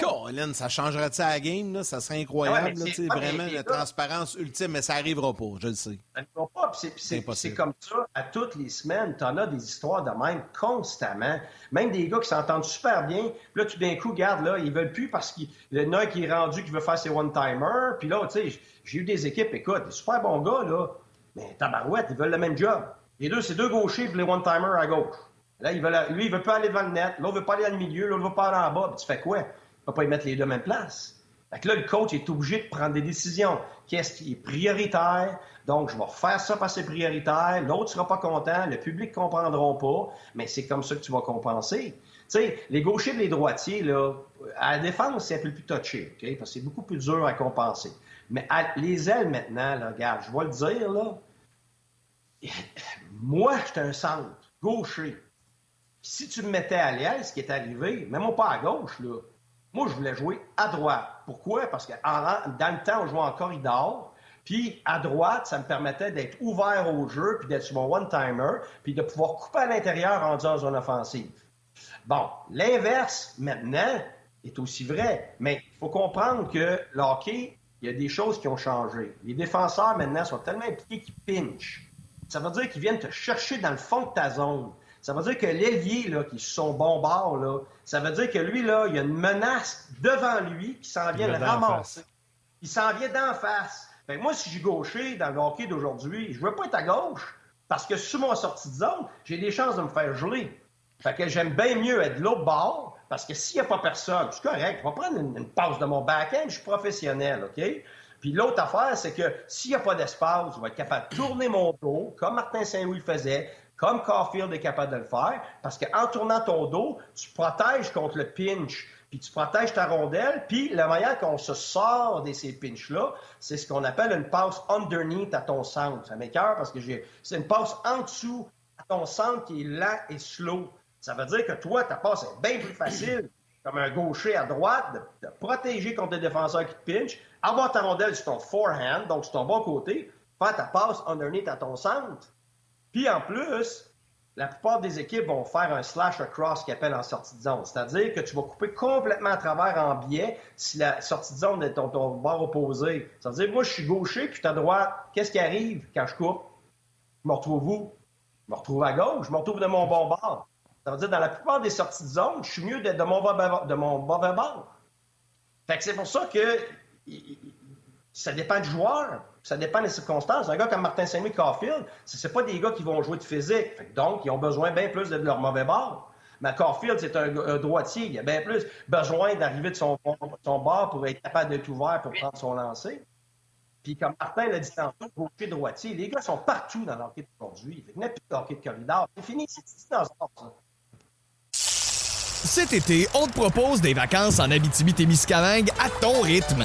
Colin, ça changerait-tu à la game, là? Ça serait incroyable, Ouais, là, vraiment, la transparence ultime, mais ça arrivera pas, je le sais. Ça va pas. C'est- comme ça à toutes les semaines. Tu en as des histoires de même constamment. Même des gars qui s'entendent super bien. Puis là, tout d'un coup, garde, là, ils veulent plus parce qu'il y en a un qui est rendu qui veut faire ses one-timers. Puis là, tu sais, j'ai eu des équipes, écoute, des super bons gars, là. Mais tabarouette, ils veulent le même job. Les deux, c'est deux gauchers puis les one-timers à gauche. Là, ils veulent, lui, il veut pas aller devant le net. L'autre veut pas aller dans le milieu. L'autre veut pas aller en bas. Puis tu fais quoi? Tu peux pas y mettre les deux à même place. Fait que là, le coach est obligé de prendre des décisions. Qu'est-ce qui est prioritaire? Donc, je vais refaire ça parce que c'est prioritaire. L'autre sera pas content. Le public ne comprendra pas. Mais c'est comme ça que tu vas compenser. Tu sais, les gauchers et les droitiers, à la défense, c'est un peu plus touché? Parce que c'est beaucoup plus dur à compenser. Mais les ailes, maintenant, regarde, je vais le dire, là. [laughs] Moi, j'étais un centre, gaucher. Si tu me mettais à l'aile, ce qui est arrivé, même pas à gauche, là, moi, je voulais jouer à droite. Pourquoi? Parce que dans le temps, on jouait en corridor. Puis à droite, ça me permettait d'être ouvert au jeu, puis d'être sur mon one-timer, puis de pouvoir couper à l'intérieur en zone offensive. Bon, l'inverse, maintenant, est aussi vrai. Mais il faut comprendre que le hockey, il y a des choses qui ont changé. Les défenseurs, maintenant, sont tellement impliqués qu'ils pinchent. Ça veut dire qu'ils viennent te chercher dans le fond de ta zone. Ça veut dire que l'ailier, là, qui est sur son bon bord, là, ça veut dire que lui, là, il y a une menace devant lui qui s'en vient le ramasser. Il s'en vient d'en face. Fait que moi, si je suis gaucher dans le hockey d'aujourd'hui, je veux pas être à gauche. Parce que sur mon sortie de zone, j'ai des chances de me faire geler. Fait que j'aime bien mieux être de l'autre bord, parce que s'il n'y a pas personne, c'est correct, je vais prendre une, une pause de mon back-end, je suis professionnel, OK? Puis l'autre affaire, c'est que s'il n'y a pas d'espace, je vais être capable de tourner mon dos, comme Martin Saint-Louis faisait, comme Caulfield est capable de le faire, parce qu'en tournant ton dos, tu protèges contre le pinch, puis tu protèges ta rondelle, puis la manière qu'on se sort de ces pinches-là, c'est ce qu'on appelle une passe underneath à ton centre. Ça m'écœure parce que c'est une passe en dessous à ton centre qui est lent et slow. Ça veut dire que toi, ta passe est bien plus facile, comme un gaucher à droite, de, de protéger contre les défenseurs qui te pinchent, avoir ta rondelle sur ton forehand, donc sur ton bon côté, faire ta passe underneath à ton centre. Puis en plus, la plupart des équipes vont faire un slash across qu'ils appellent en sortie de zone. C'est-à-dire que tu vas couper complètement à travers en biais si la sortie de zone est ton, ton bord opposé. Ça veut dire, moi, je suis gaucher, puis tu à droite. Qu'est-ce qui arrive quand je coupe? Je me retrouve où? Je me retrouve à gauche, je me retrouve de mon bon bord. Ça veut dire, dans la plupart des sorties de zone, je suis mieux d'être de mon, de mon mauvais bord. Fait que c'est pour ça que ça dépend du joueur, ça dépend des circonstances. Un gars comme Martin Saint-Louis Caulfield, ce pas des gars qui vont jouer de physique. donc, ils ont besoin bien plus de leur mauvais bord. Mais Caulfield, c'est un, droitier. Il a bien plus besoin d'arriver de son, bord pour être capable d'être ouvert pour prendre son lancer. Puis comme Martin l'a dit tantôt, gaucher, droitier, les gars sont partout dans l'hockey d'aujourd'hui. Il n'y a plus de hockey de corridor. C'est fini, c'est dans ça. Cet été, on te propose des vacances en Abitibi-Témiscamingue à ton rythme.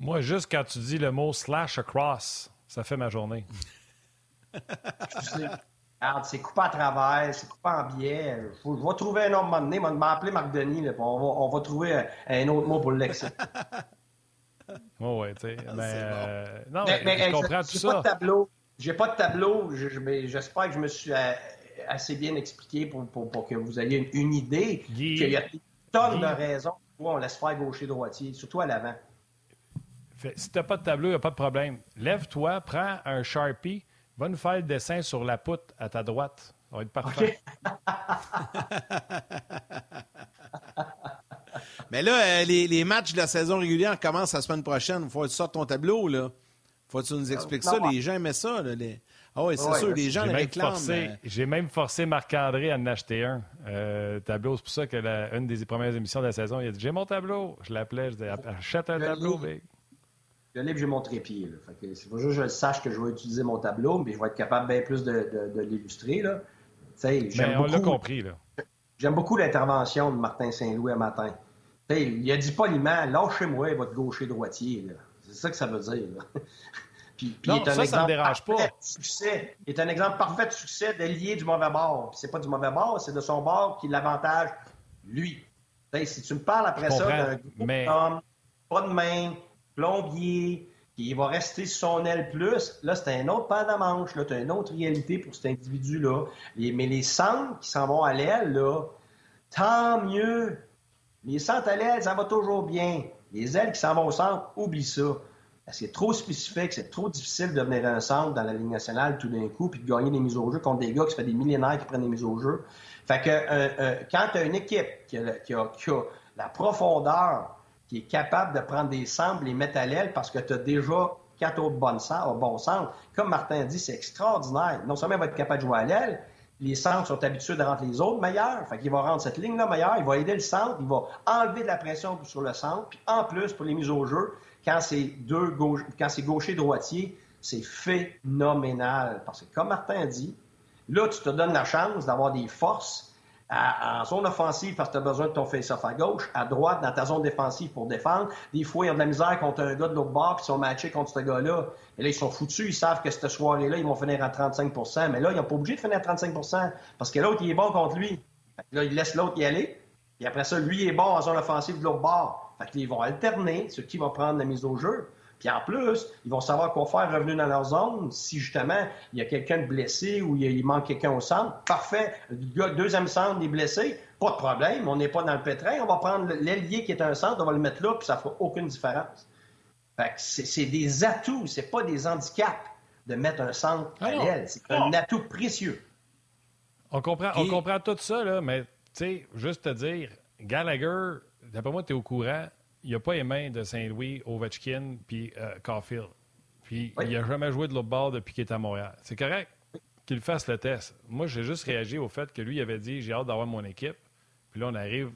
Moi, juste quand tu dis le mot slash across, ça fait ma journée. [laughs] Regarde, c'est coupé à travers, c'est coupé en biais. Je vais trouver un autre moment donné. On va m'appeler Marc Denis. Là, on, va, on, va, trouver un autre mot pour le lexique. [laughs] Oh, ouais, tu sais. Mais, euh, non, mais, mais, je comprends tout ça. Pas de tableau. J'ai pas de tableau. J'espère que je me suis assez bien expliqué pour, pour, pour que vous ayez une, une idée qu'il y a des tonnes Guy. de raisons pourquoi on laisse faire gaucher-droitier, surtout à l'avant. Fait, si t'as pas de tableau, il n'y a pas de problème. Lève-toi, prends un Sharpie, va nous faire le dessin sur la poutre à ta droite. Ça va être parfait. [laughs] Mais là, euh, les, les, matchs de la saison régulière commencent la semaine prochaine. Il faut que tu sortes ton tableau, là. Faut que tu nous expliques ça. Les gens aimaient ça, là. Les... Ah oui, c'est Ouais, sûr, ouais. les gens J'ai le même, réclament. forcé, mais- j'ai même forcé Marc-André à en acheter un euh, tableau. C'est pour ça que la, une des premières émissions de la saison, il a dit J'ai mon tableau. Je l'appelais, je disais Achète un Le tableau, livre. Le livre, j'ai mon trépied. Là. Fait que faut juste que je sache que je vais utiliser mon tableau, mais je vais être capable bien plus de, de, de l'illustrer. là. J'aime on l'a beaucoup, compris, là. j'aime beaucoup l'intervention de Martin Saint-Louis un matin. Il a dit poliment Lâchez-moi votre gaucher-droitier. là. C'est ça que ça veut dire. là. [laughs] Puis, puis Non, il est un ça, ça me exemple dérange pas. parfait de succès. Il est un exemple parfait de succès de lier du mauvais bord. Puis c'est pas du mauvais bord, c'est de son bord qui l'avantage lui. Si tu me parles après Je ça d'un mais- homme, pas de main, plombier, qui va rester sur son aile plus, là, c'est un autre paire de manche. Là, as une autre réalité pour cet individu-là. Mais les centres qui s'en vont à l'aile, là, tant mieux. Les centres à l'aile, ça va toujours bien. Les ailes qui s'en vont au centre, oublie ça. C'est trop spécifique, c'est trop difficile de devenir un centre dans la Ligue nationale tout d'un coup, puis de gagner des mises au jeu contre des gars qui se fait des millénaires qui prennent des mises au jeu. Fait que euh, euh, quand tu as une équipe qui a la profondeur, qui est capable de prendre des centres, les mettre à l'aile, parce que tu as déjà quatre autres bonnes centres, au bon centre, comme Martin dit, c'est extraordinaire. Non seulement il va être capable de jouer à l'aile, les centres sont habitués de rendre les autres meilleurs. Fait qu'il va rendre cette ligne-là meilleure, il va aider le centre, il va enlever de la pression sur le centre. Puis en plus, pour les mises au jeu, quand c'est deux gauche, quand c'est gaucher-droitier, c'est phénoménal. Parce que comme Martin dit, là, tu te donnes la chance d'avoir des forces en zone offensive parce que tu as besoin de ton face-off à gauche, à droite, dans ta zone défensive pour défendre. Des fois, ils ont de la misère contre un gars de l'autre bord, puis ils sont matchés contre ce gars-là. Et là, ils sont foutus, ils savent que cette soirée-là, ils vont finir à 35% Mais là, ils n'ont pas obligé de finir à 35% parce que l'autre, il est bon contre lui. Là, il laisse l'autre y aller. Puis après ça, lui est bon en zone offensive de l'autre bord. Fait qu'ils vont alterner ce qui va prendre la mise au jeu. Puis en plus, ils vont savoir quoi faire revenu dans leur zone. Si justement, il y a quelqu'un de blessé ou il manque quelqu'un au centre, parfait. Le deuxième centre est blessé, pas de problème. On n'est pas dans le pétrin. On va prendre l'ailier qui est un centre, on va le mettre là, puis ça ne fera aucune différence. Fait c'est des atouts, c'est pas des handicaps de mettre un centre à ah l'aile. C'est un atout précieux. On comprend, on comprend tout ça, là, mais tu sais, juste te dire, Gallagher, d'après moi, tu es au courant, il a pas les mains de Saint-Louis, Ovechkin, puis euh, Caulfield. Puis il n'a jamais joué de l'autre bord depuis qu'il est à Montréal. C'est correct qu'il fasse le test. Moi, j'ai juste réagi au fait que lui, il avait dit j'ai hâte d'avoir mon équipe. Puis là, on arrive,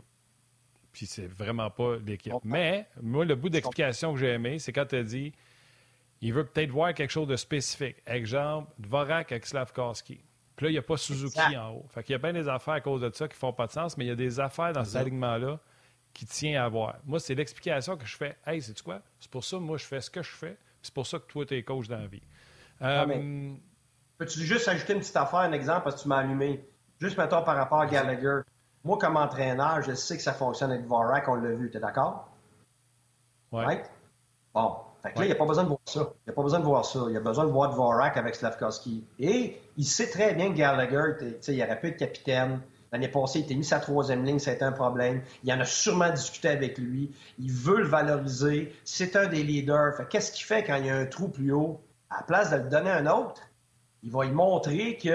puis c'est vraiment pas l'équipe. Mais moi, le bout d'explication que j'ai aimé, c'est quand tu as dit il veut peut-être voir quelque chose de spécifique. Exemple, Dvorak avec Slavkowski. Puis là, il n'y a pas Suzuki en haut. Fait qu'il y a bien des affaires à cause de ça qui font pas de sens, mais il y a des affaires dans cet alignement-là qui tient à voir. Moi, c'est l'explication que je fais. Hey, c'est quoi? C'est pour ça, moi, je fais ce que je fais. C'est pour ça que toi, tu es coach dans la vie. Ah, euh, peux-tu juste ajouter une petite affaire, un exemple, parce que tu m'as allumé? Juste, mettons, par rapport à Gallagher. Moi, comme entraîneur, je sais que ça fonctionne avec Vorak, on l'a vu. Tu es d'accord? Oui. Bon. Fait que là, il n'y a pas besoin de voir ça. Il n'y a pas besoin de voir ça. Il a besoin de voir Dvorak avec Slavkovski. Et il sait très bien que Gallagher, il aurait pu être capitaine. L'année passée, il était mis sa troisième ligne, c'était un problème. Il en a sûrement discuté avec lui. Il veut le valoriser. C'est un des leaders. Qu'est-ce qu'il fait quand il y a un trou plus haut? À la place de le donner à un autre, il va lui montrer qu'il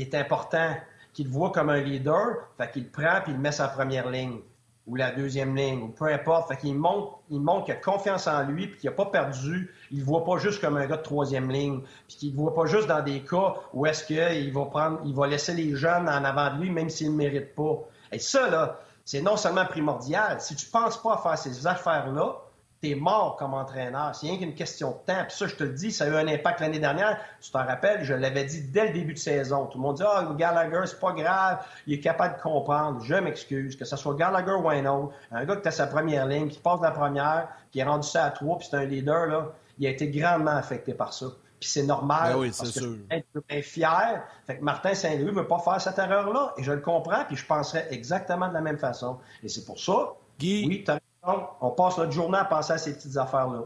est important, qu'il le voit comme un leader, qu'il le prend et il met sa première ligne ou la deuxième ligne, ou peu importe. Fait qu'il montre, il montre qu'il a confiance en lui, puis qu'il n'a pas perdu. Il ne voit pas juste comme un gars de troisième ligne, puis qu'il ne voit pas juste dans des cas où est-ce qu'il va prendre, il va laisser les jeunes en avant de lui, même s'il ne mérite pas. Et ça, là, c'est non seulement primordial. Si tu penses pas à faire ces affaires-là, t'es mort comme entraîneur. C'est rien qu'une question de temps. Puis ça, je te le dis, ça a eu un impact l'année dernière. Tu t'en rappelles, je l'avais dit dès le début de saison. Tout le monde dit Ah, oh, Gallagher, c'est pas grave, il est capable de comprendre. Je m'excuse. Que ce soit Gallagher ou un autre, un gars qui a sa première ligne, qui passe la première, qui est rendu ça à trois, puis c'est un leader, là, il a été grandement affecté par ça. Puis c'est normal. Ben oui, c'est sûr. Être fier. Fait que Martin Saint-Louis ne veut pas faire cette erreur-là. Et je le comprends, puis je penserais exactement de la même façon. Et c'est pour ça. Guy, oui, on passe notre journée à penser à ces petites affaires-là.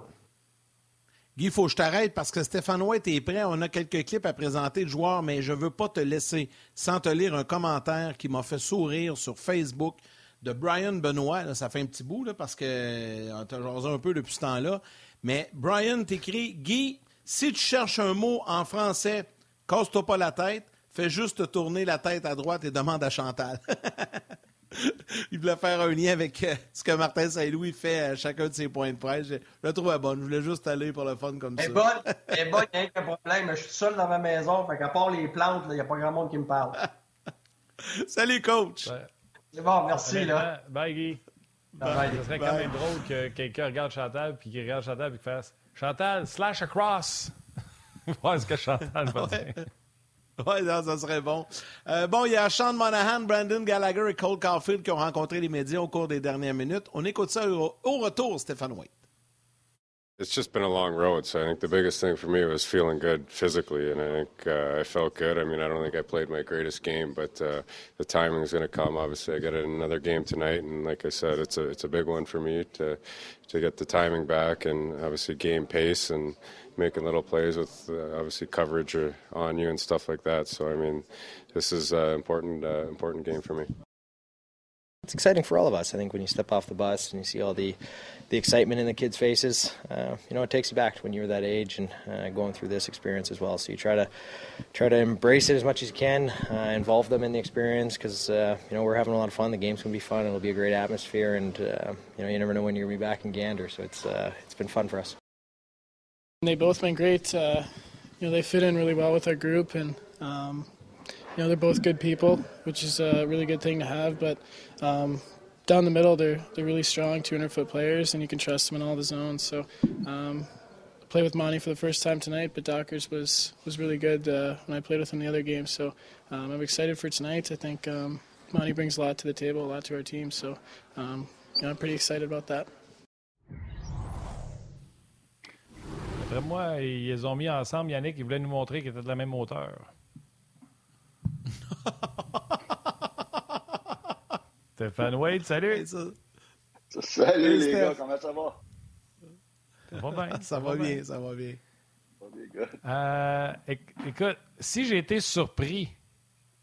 Guy, il faut que je t'arrête parce que Stéphane White est prêt. On a quelques clips à présenter de joueurs, mais je ne veux pas te laisser sans te lire un commentaire qui m'a fait sourire sur Facebook de Brian Benoît. ça fait un petit bout parce qu'on euh, t'a jasé un peu depuis ce temps-là. Mais Brian t'écrit Guy, si tu cherches un mot en français, casse-toi pas la tête, fais juste tourner la tête à droite et demande à Chantal. [laughs] [laughs] il voulait faire un lien avec euh, ce que Martin Saint-Louis fait à chacun de ses points de presse. Je, le trouvais bonne. Je voulais juste aller pour le fun comme ça. Elle bonne, [laughs] elle est bonne, il n'y a aucun problème. Je suis seul dans ma maison, fait qu'à part les plantes, il n'y a pas grand monde qui me parle. [laughs] Salut, coach! C'est bon, merci. Là. Bye, Guy. Bye. Ce serait quand même drôle que quelqu'un regarde Chantal puis qu'il regarde Chantal puis qu'il fasse Chantal, slash across. Voir ce que Chantal va dire. [laughs] Oui, ça serait bon. Euh, bon, il y a Sean Monahan, Brandon Gallagher et Cole Caulfield qui ont rencontré les médias au cours des dernières minutes. On écoute ça au, au retour, Stéphane White. It's just been a long road, so I think the biggest thing for me was feeling good physically, and I think uh, I felt good. I mean, I don't think I played my greatest game, but uh, the timing is going to come. Obviously, I got another game tonight, and like I said, it's a it's a big one for me to to get the timing back, and obviously game pace and making little plays with uh, obviously coverage on you and stuff like that. So I mean, this is an important uh, important game for me it's exciting for all of us. I think when you step off the bus and you see all the the excitement in the kids' faces, uh, you know, it takes you back to when you were that age and uh, going through this experience as well. So you try to try to embrace it as much as you can, uh, involve them in the experience because uh, you know we're having a lot of fun. The game's gonna be fun. It'll be a great atmosphere, and uh, you know you never know when you're gonna be back in Gander. So it's uh, it's been fun for us. They've both been great. you know, they fit in really well with our group, and um, you know they're both good people, which is a really good thing to have. But um, down the middle, they're they're really strong, 200 foot players, and you can trust them in all the zones. So. Um, I played with Monty for the first time tonight, but Dockers was was really good uh, when I played with him the other games. So um, I'm excited for tonight. I think um, Monty brings a lot to the table, a lot to our team. So um, you know, I'm pretty excited about that. Moi, ils ont mis ensemble, Yannick, ils voulaient nous montrer qu'ils étaient de la même hauteur. [laughs] Stéphane Wade, salut! Salut les gars, comment ça va? Ça va bien. Ça va bien, ça va bien. Euh, éc- écoute, si j'ai été surpris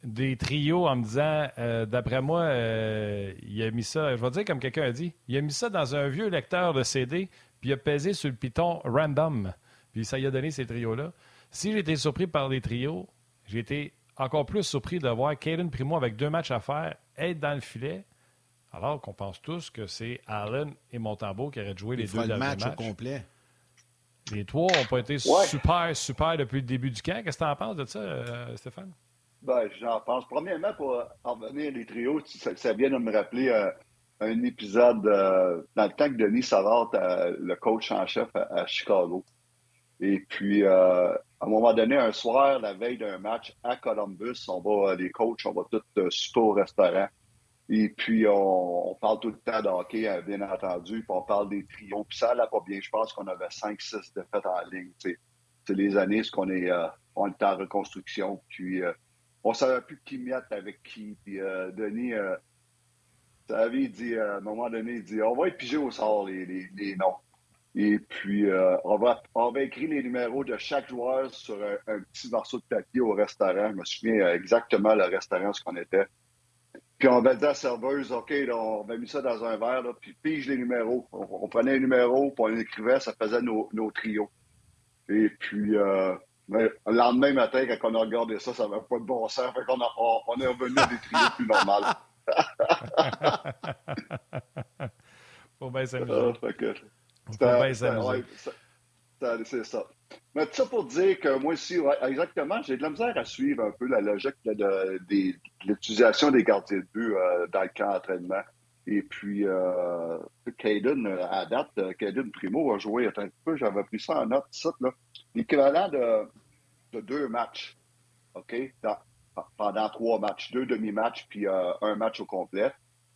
des trios en me disant, euh, d'après moi, euh, il a mis ça, je vais dire comme quelqu'un a dit, il a mis ça dans un vieux lecteur de CD, puis il a pesé sur le piton random, puis ça y a donné ces trios-là. Si j'ai été surpris par les trios, j'ai été encore plus surpris de voir Caden Primo avec deux matchs à faire être dans le filet, alors qu'on pense tous que c'est Allen et Montembeau qui auraient joué les Il deux le au matchs. complet. Les trois n'ont pas été Ouais. super, super depuis le début du camp. Qu'est-ce que tu en penses de ça, euh, Stéphane? Ben, j'en pense. Premièrement, pour en revenir les trios, ça, ça vient de me rappeler euh, un épisode euh, dans le temps que Denis Savard, le coach en chef à, à Chicago. Et puis, euh, à un moment donné, un soir, la veille d'un match à Columbus, on va, les coachs, on va tous euh, souper au restaurant. Et puis, on, parle tout le temps de hockey, euh, bien entendu, puis on parle des trios. Puis ça allait pas bien. Je pense qu'on avait 5-6 défaites en ligne. C'est les années, qu'on est, euh, on est en reconstruction. Puis, euh, on savait plus qui mettre avec qui. Puis, euh, Denis, euh, dit, euh, à un moment donné, il dit, on va épiger au sort les noms. Et puis, euh, on, va, on va écrire les numéros de chaque joueur sur un, un petit morceau de papier au restaurant. Je me souviens exactement le restaurant, ce qu'on était. Puis on va dire à la serveuse, OK, là, on va mis ça dans un verre, là, puis pige les numéros. On, on prenait les numéros, puis on les écrivait, ça faisait nos, nos trios. Et puis, euh, mais le lendemain matin, quand on a regardé ça, ça n'avait pas de bon sens. Fait qu'on a- on, on est revenu à des trios plus normales. Faut bien s'amuser. S'amuser. ouais, ça- ça- C'est ça. Mais tout ça pour dire que moi aussi, ouais, exactement, j'ai de la misère à suivre un peu la logique de, de- des- de l'utilisation des gardiens de but euh, dans le camp d'entraînement. Et puis, euh, Caden, euh, à date, euh, Caden Primo a joué, un peu, j'avais pris ça en note, ça, là, l'équivalent de, de deux matchs, OK, dans- pendant trois matchs, deux demi-matchs, puis euh, un match au complet.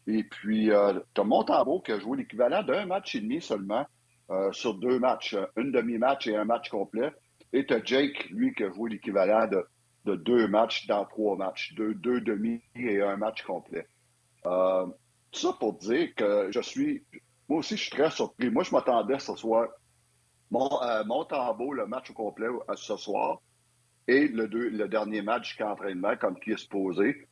Et puis, euh, tu as Montembeau qui a joué l'équivalent d'un match et demi seulement euh, sur deux matchs, euh, une demi-match et un match complet. Et tu as Jake, lui, qui a joué l'équivalent de, de deux matchs dans trois matchs, deux, deux demi et un match complet. Euh, tout ça pour dire que je suis, moi aussi, je suis très surpris. Moi, je m'attendais ce soir, mon, euh, Montembeau, le match au complet ce soir, et le, deux- le dernier match jusqu'à entraînement, comme qui est supposé.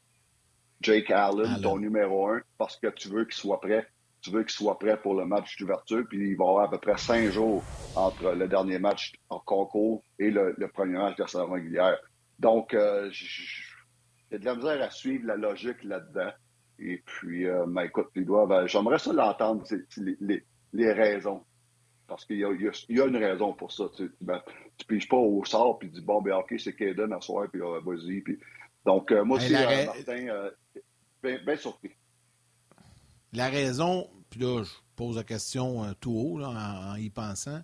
Jake Allen, Allen. ton numéro un, parce que tu veux qu'il soit prêt. Tu veux qu'il soit prêt pour le match d'ouverture, puis il va y avoir à peu près cinq jours entre le dernier match en concours et le, le premier match de la saison régulière. Donc, euh, j'ai de la misère à suivre la logique là-dedans. Et puis, euh, ben, écoute, ils doivent, j'aimerais ça l'entendre, les, les- les raisons. Parce qu'il y y a- il y a une raison pour ça. Tu, ben, tu piges pas au sort puis tu dis bon ben ok c'est Kaden à soir puis euh, vas-y puis donc euh, moi Hey, aussi Martin bien bien surpris. La raison, puis là, je pose la question euh, tout haut, là, en, en y pensant.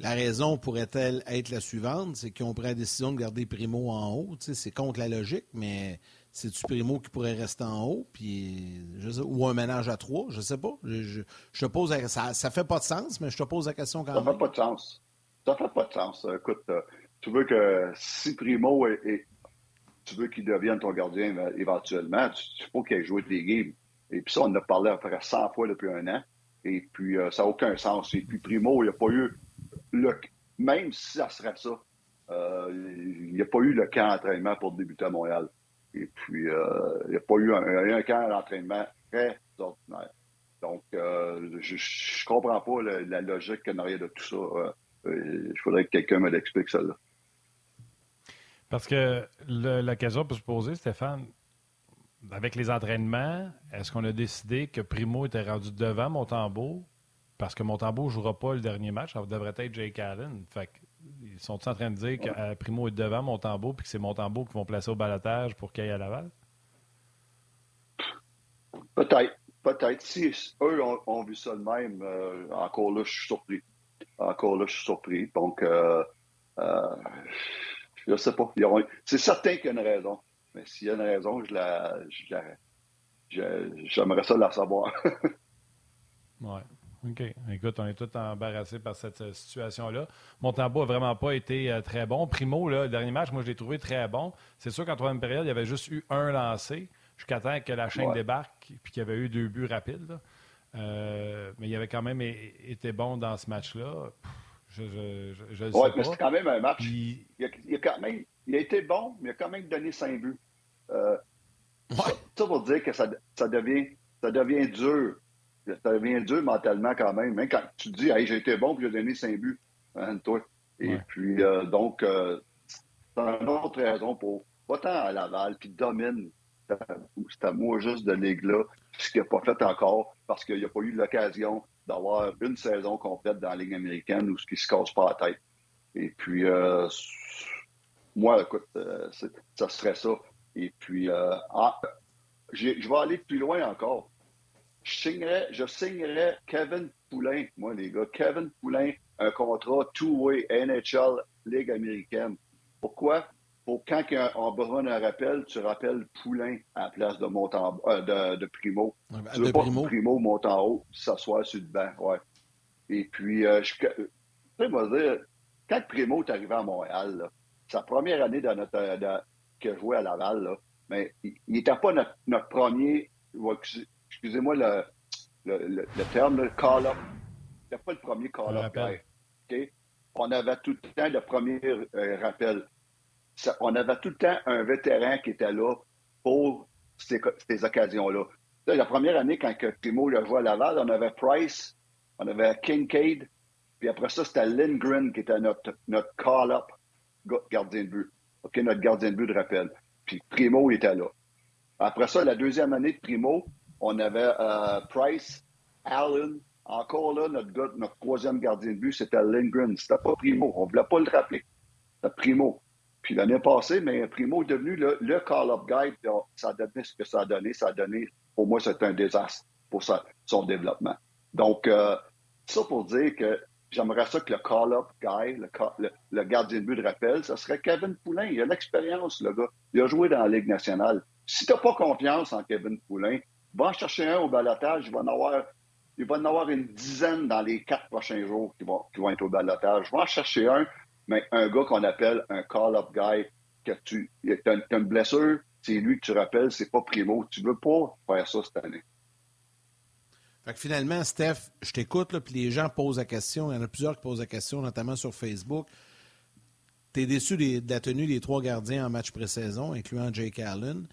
La raison pourrait-elle être la suivante? C'est qu'ils ont pris la décision de garder Primo en haut. C'est contre la logique, mais c'est-tu Primo qui pourrait rester en haut? Puis, je sais- ou un ménage à trois? Je sais pas. Je, je- je te pose la- ça, ça fait pas de sens, mais je te pose la question quand Ça même. fait pas de sens. Ça fait pas de sens. Écoute, euh, tu veux que si Primo est, est- tu veux qu'il devienne ton gardien euh, éventuellement, tu, tu faut qu'il ait joué des games. Et puis ça, on en a parlé à peu près 100 fois depuis un an. Et puis, euh, ça n'a aucun sens. Et puis, Primo, il n'y a pas eu le... Même si ça serait ça, euh, il n'y a pas eu le camp d'entraînement pour débuter à Montréal. Et puis, euh, il n'y a pas eu un, camp d'entraînement très ordinaire. Donc, je ne comprends pas la, logique en arrière de tout ça. Il faudrait que quelqu'un me l'explique, celle-là. Parce que question peut se poser, Stéphane, avec les entraînements, est-ce qu'on a décidé que Primo était rendu devant Montembeau? Parce que Montembeau ne jouera pas le dernier match, ça devrait être Jake Allen. Fait que, ils sont en train de dire que euh, Primo est devant Montembeau puis que c'est Montembeau qui vont placer au balotage pour qu'il aille à Laval? Peut-être. Peut-être. Si eux ont, vu ça de même, euh, encore là, je suis surpris. Encore là, je suis surpris. Donc, euh, je ne sais pas. C'est certain qu'il y a une raison. Mais s'il y a une raison, je la, je la- je- j'aimerais ça la savoir. [laughs] Oui. OK. Écoute, on est tous embarrassés par cette euh, situation-là. Montembeau n'a vraiment pas été euh, très bon. Primo, là, le dernier match, moi, je l'ai trouvé très bon. C'est sûr qu'en troisième période, il y avait juste eu un lancé jusqu'à temps que la chaîne Ouais. débarque puis qu'il y avait eu deux buts rapides. Euh, mais il avait quand même été bon dans ce match-là. Je, je, je, mais c'est quand même un match. Il... a, quand même, il a été bon, mais il a quand même donné 5 buts. Euh, ça, pour dire que ça, ça, devient, ça devient dur. Ça devient dur mentalement quand même. Même quand tu te dis, hey, j'ai été bon, puis j'ai donné 5 buts. Hein, toi. Et puis, euh, donc, euh, c'est une autre raison pour va-t'en à Laval, puis domine c'est à moi juste de ligue-là, ce qu'il n'a pas fait encore, parce qu'il n'a pas eu l'occasion d'avoir une saison complète dans la Ligue américaine où ce qui se casse pas la tête. Et puis, euh, moi, écoute, ça serait ça. Et puis, euh, ah, je vais aller plus loin encore. Je signerais, je signerais Kevin Poulain, moi, les gars, Kevin Poulain, un contrat two-way NHL Ligue américaine. Pourquoi? pour quand on besoin d'un rappel, tu rappelles Poulain à la place de, euh, de, de, Primo. tu veux pas Primo. Primo monte en haut, s'asseoir sur le banc. Ouais. Et puis, euh, je, moi, dire, quand Primo est arrivé à Montréal, sa première année de notre, de, qu'il a joué à Laval, là, mais il n'était pas notre, notre premier, excusez-moi le, le, le, terme, le call-up. Il n'était pas le premier call-up. Okay? On avait tout le temps le premier euh, rappel on avait tout le temps un vétéran qui était là pour ces, occasions-là. La première année, quand Primo le joué à Laval, on avait Price, on avait Kincaid, puis après ça, c'était Lindgren qui était notre, notre call-up gardien de but. OK, notre gardien de but de rappel. Puis Primo était là. Après ça, la deuxième année de Primo, on avait euh, Price, Allen. Encore là, notre, notre troisième gardien de but, c'était Lindgren. C'était pas Primo. On voulait pas le rappeler. C'était Primo. Puis l'année passée, mais Primo est devenu le, call-up guy. Ça a donné ce que ça a donné. Ça a donné, pour moi, c'est un désastre pour son développement. Donc, euh, ça pour dire que j'aimerais ça que le call-up guy, le, gardien de but de rappel, ça serait Kevin Poulain. Il a l'expérience, le gars. Il a joué dans la Ligue nationale. Si tu n'as pas confiance en Kevin Poulain, va en chercher un au balotage. Il va en avoir, il va en avoir une dizaine dans les quatre prochains jours qui vont, être au balotage. Va en chercher un mais un gars qu'on appelle un call-up guy, que tu as, une blessure, c'est lui que tu rappelles, c'est pas Primo. Tu veux pas faire ça cette année. Fait que finalement, Steph, je t'écoute, puis les gens posent la question. Il y en a plusieurs qui posent la question, notamment sur Facebook. Tu es déçu de la tenue des trois gardiens en match pré-saison, incluant Jake Allen.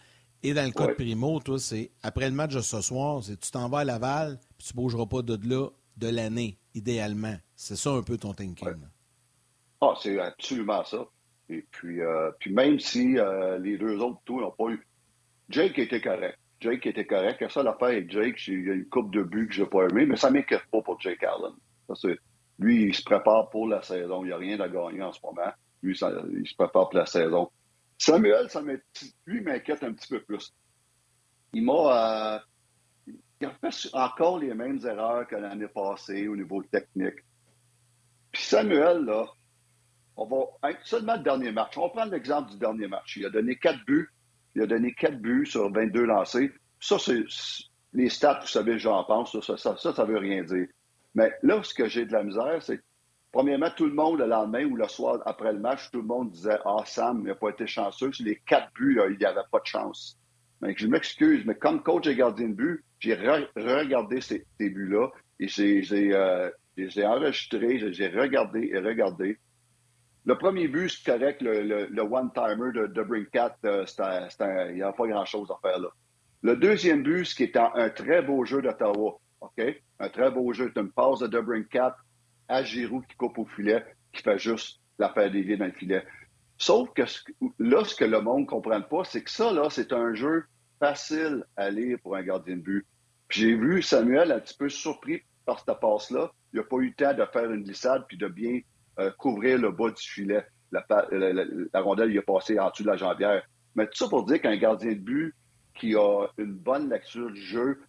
Et dans le cas de Primo, toi, c'est après le match de ce soir, c'est tu t'en vas à Laval, puis tu bougeras pas de là de l'année, idéalement. C'est ça un peu ton thinking. Ah, c'est absolument ça. Et puis, euh, puis même si euh, les deux autres n'ont pas eu. Jake était correct. Jake était correct. La seule affaire avec Jake, il y a une coupe de buts que je n'ai pas aimé, mais ça ne m'inquiète pas pour Jake Allen. lui, il se prépare pour la saison. Il n'y a rien à gagner en ce moment. Lui, il se prépare pour la saison. Samuel, ça lui m'inquiète un petit peu plus. Il m'a. Euh, il a fait encore les mêmes erreurs que l'année passée au niveau technique. Puis Samuel, là, on va seulement le dernier match. On va prendre l'exemple du dernier match. Il a donné quatre buts. Il a donné quatre buts sur 22 lancés. Ça, c'est les stats, vous savez, j'en pense. Ça ça, ça, ça, veut rien dire. Mais là, ce que j'ai de la misère, c'est premièrement, tout le monde, le lendemain ou le soir après le match, tout le monde disait Ah, Sam, il n'a pas été chanceux. Sur les quatre buts, il n'y avait pas de chance. Mais je m'excuse, mais comme coach et gardien de but, j'ai regardé ces, buts-là et j'ai euh, enregistré, j'ai regardé et regardé. Le premier but, c'est correct, le, one-timer de, de Brinkat, euh, il n'y a pas grand-chose à faire là. Le deuxième but, ce qui est un, très beau jeu d'Ottawa, OK? Un très beau jeu. C'est une passe de Debrincat à Giroud qui coupe au filet, qui fait juste la faire dévier dans le filet. Sauf que là, ce que le monde ne comprend pas, c'est que ça, là, c'est un jeu facile à lire pour un gardien de but. j'ai vu Samuel un petit peu surpris par cette passe-là. Il n'a pas eu le temps de faire une glissade puis de bien euh, couvrir le bas du filet. La, rondelle il est passée en dessous de la jambière. Mais tout ça pour dire qu'un gardien de but qui a une bonne lecture du jeu,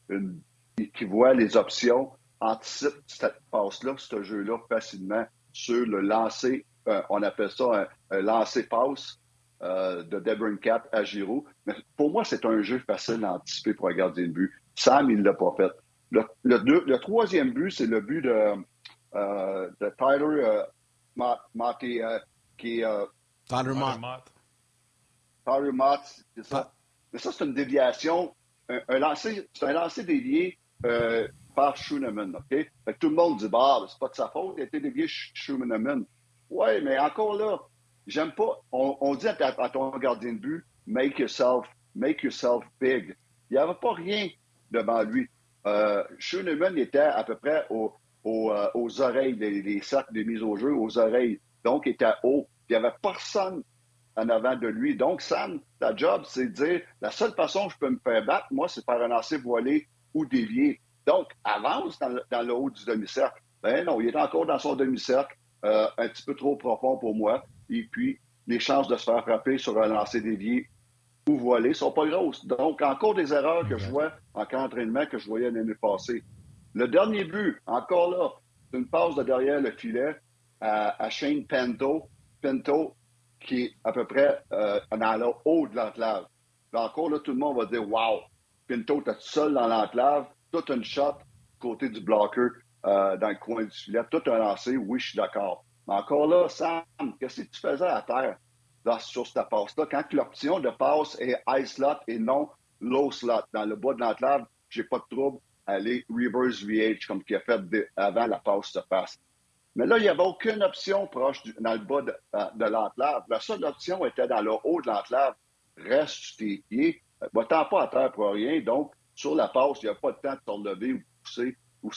qui voit les options, anticipe cette passe-là, ce jeu-là facilement sur le lancer, euh, on appelle ça un, lancer-passe euh, de Debrin Cap à Giroud. Mais pour moi, c'est un jeu facile à anticiper pour un gardien de but. Sam, il ne l'a pas fait. Le, troisième but, c'est le but de Tyler Mott, euh, qui euh, Mott. Tyler Mott, c'est ça. Mais ça, c'est une déviation. Un, lancer, c'est un lancer dévié euh, par Schooneman, OK? Fait que tout le monde dit, bah, c'est pas de sa faute, il a été dévié Schooneman. Ouais, mais encore là, j'aime pas. On, dit à, ton gardien de but, make yourself, make yourself big. Il n'y avait pas rien devant lui. Euh, était à peu près euh, aux oreilles des, des cercles de mise au jeu, aux oreilles. Donc, il était haut. Il n'y avait personne en avant de lui. Donc, Sam, ta job, c'est de dire la seule façon que je peux me faire battre, moi, c'est par un lancer voilé ou dévié. Donc, avance dans le, haut du demi-cercle. Ben non, il est encore dans son demi-cercle, euh, un petit peu trop profond pour moi. Et puis, les chances de se faire frapper sur un lancer dévié ou voilé sont pas grosses. Donc, encore des erreurs que je vois en cas d'entraînement que je voyais l'année passée. Le dernier but, encore là, c'est une passe de derrière le filet à, Shane Pinto. Pinto, qui est à peu près euh, dans le haut de l'enclave. Encore là, tout le monde va dire Wow, Pinto, t'es seul dans l'enclave, tout une shot côté du blocker euh, dans le coin du filet, tout un lancé, oui, je suis d'accord. Mais encore là, Sam, qu'est-ce que tu faisais à terre sur cette passe-là? Quand l'option de passe est high slot et non low slot, dans le bas de l'enclave, j'ai pas de trouble aller reverse VH comme qu'il a fait avant la passe se passe. Mais là, il n'y avait aucune option proche dans le bas de, euh, de l'enclave. La seule option était dans le haut de l'enclave. Reste sur tes pieds. va pas à terre pour rien. Donc, sur la passe, il n'y a pas de temps de se relever ou pousser ou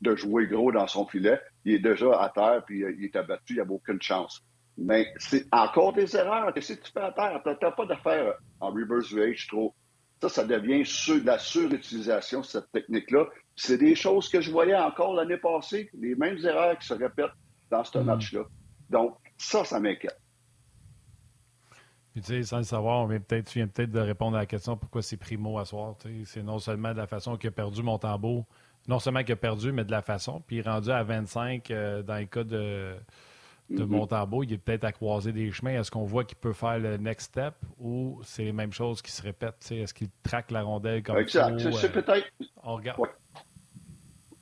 de, jouer gros dans son filet. Il est déjà à terre, puis euh, il est abattu, il n'y a aucune chance. Mais c'est encore des erreurs. Qu'est-ce que tu fais à terre? Tu n'as pas d'affaire en reverse VH trop. Ça, ça devient de la surutilisation, cette technique-là. C'est des choses que je voyais encore l'année passée, les mêmes erreurs qui se répètent dans ce hmm. match-là. Donc, ça, ça m'inquiète. tu sais, sans le savoir, mais peut-être, tu viens peut-être de répondre à la question pourquoi c'est Primo à soir. C'est non seulement de la façon qu'il a perdu Montembeau, non seulement qu'il a perdu, mais de la façon. Puis il est rendu à 25 euh, dans le cas de, de mm il est peut-être à croiser des chemins. Est-ce qu'on voit qu'il peut faire le next step ou c'est les mêmes choses qui se répètent? Est-ce qu'il traque la rondelle comme ça? Exact. C'est euh, peut-être. On regarde.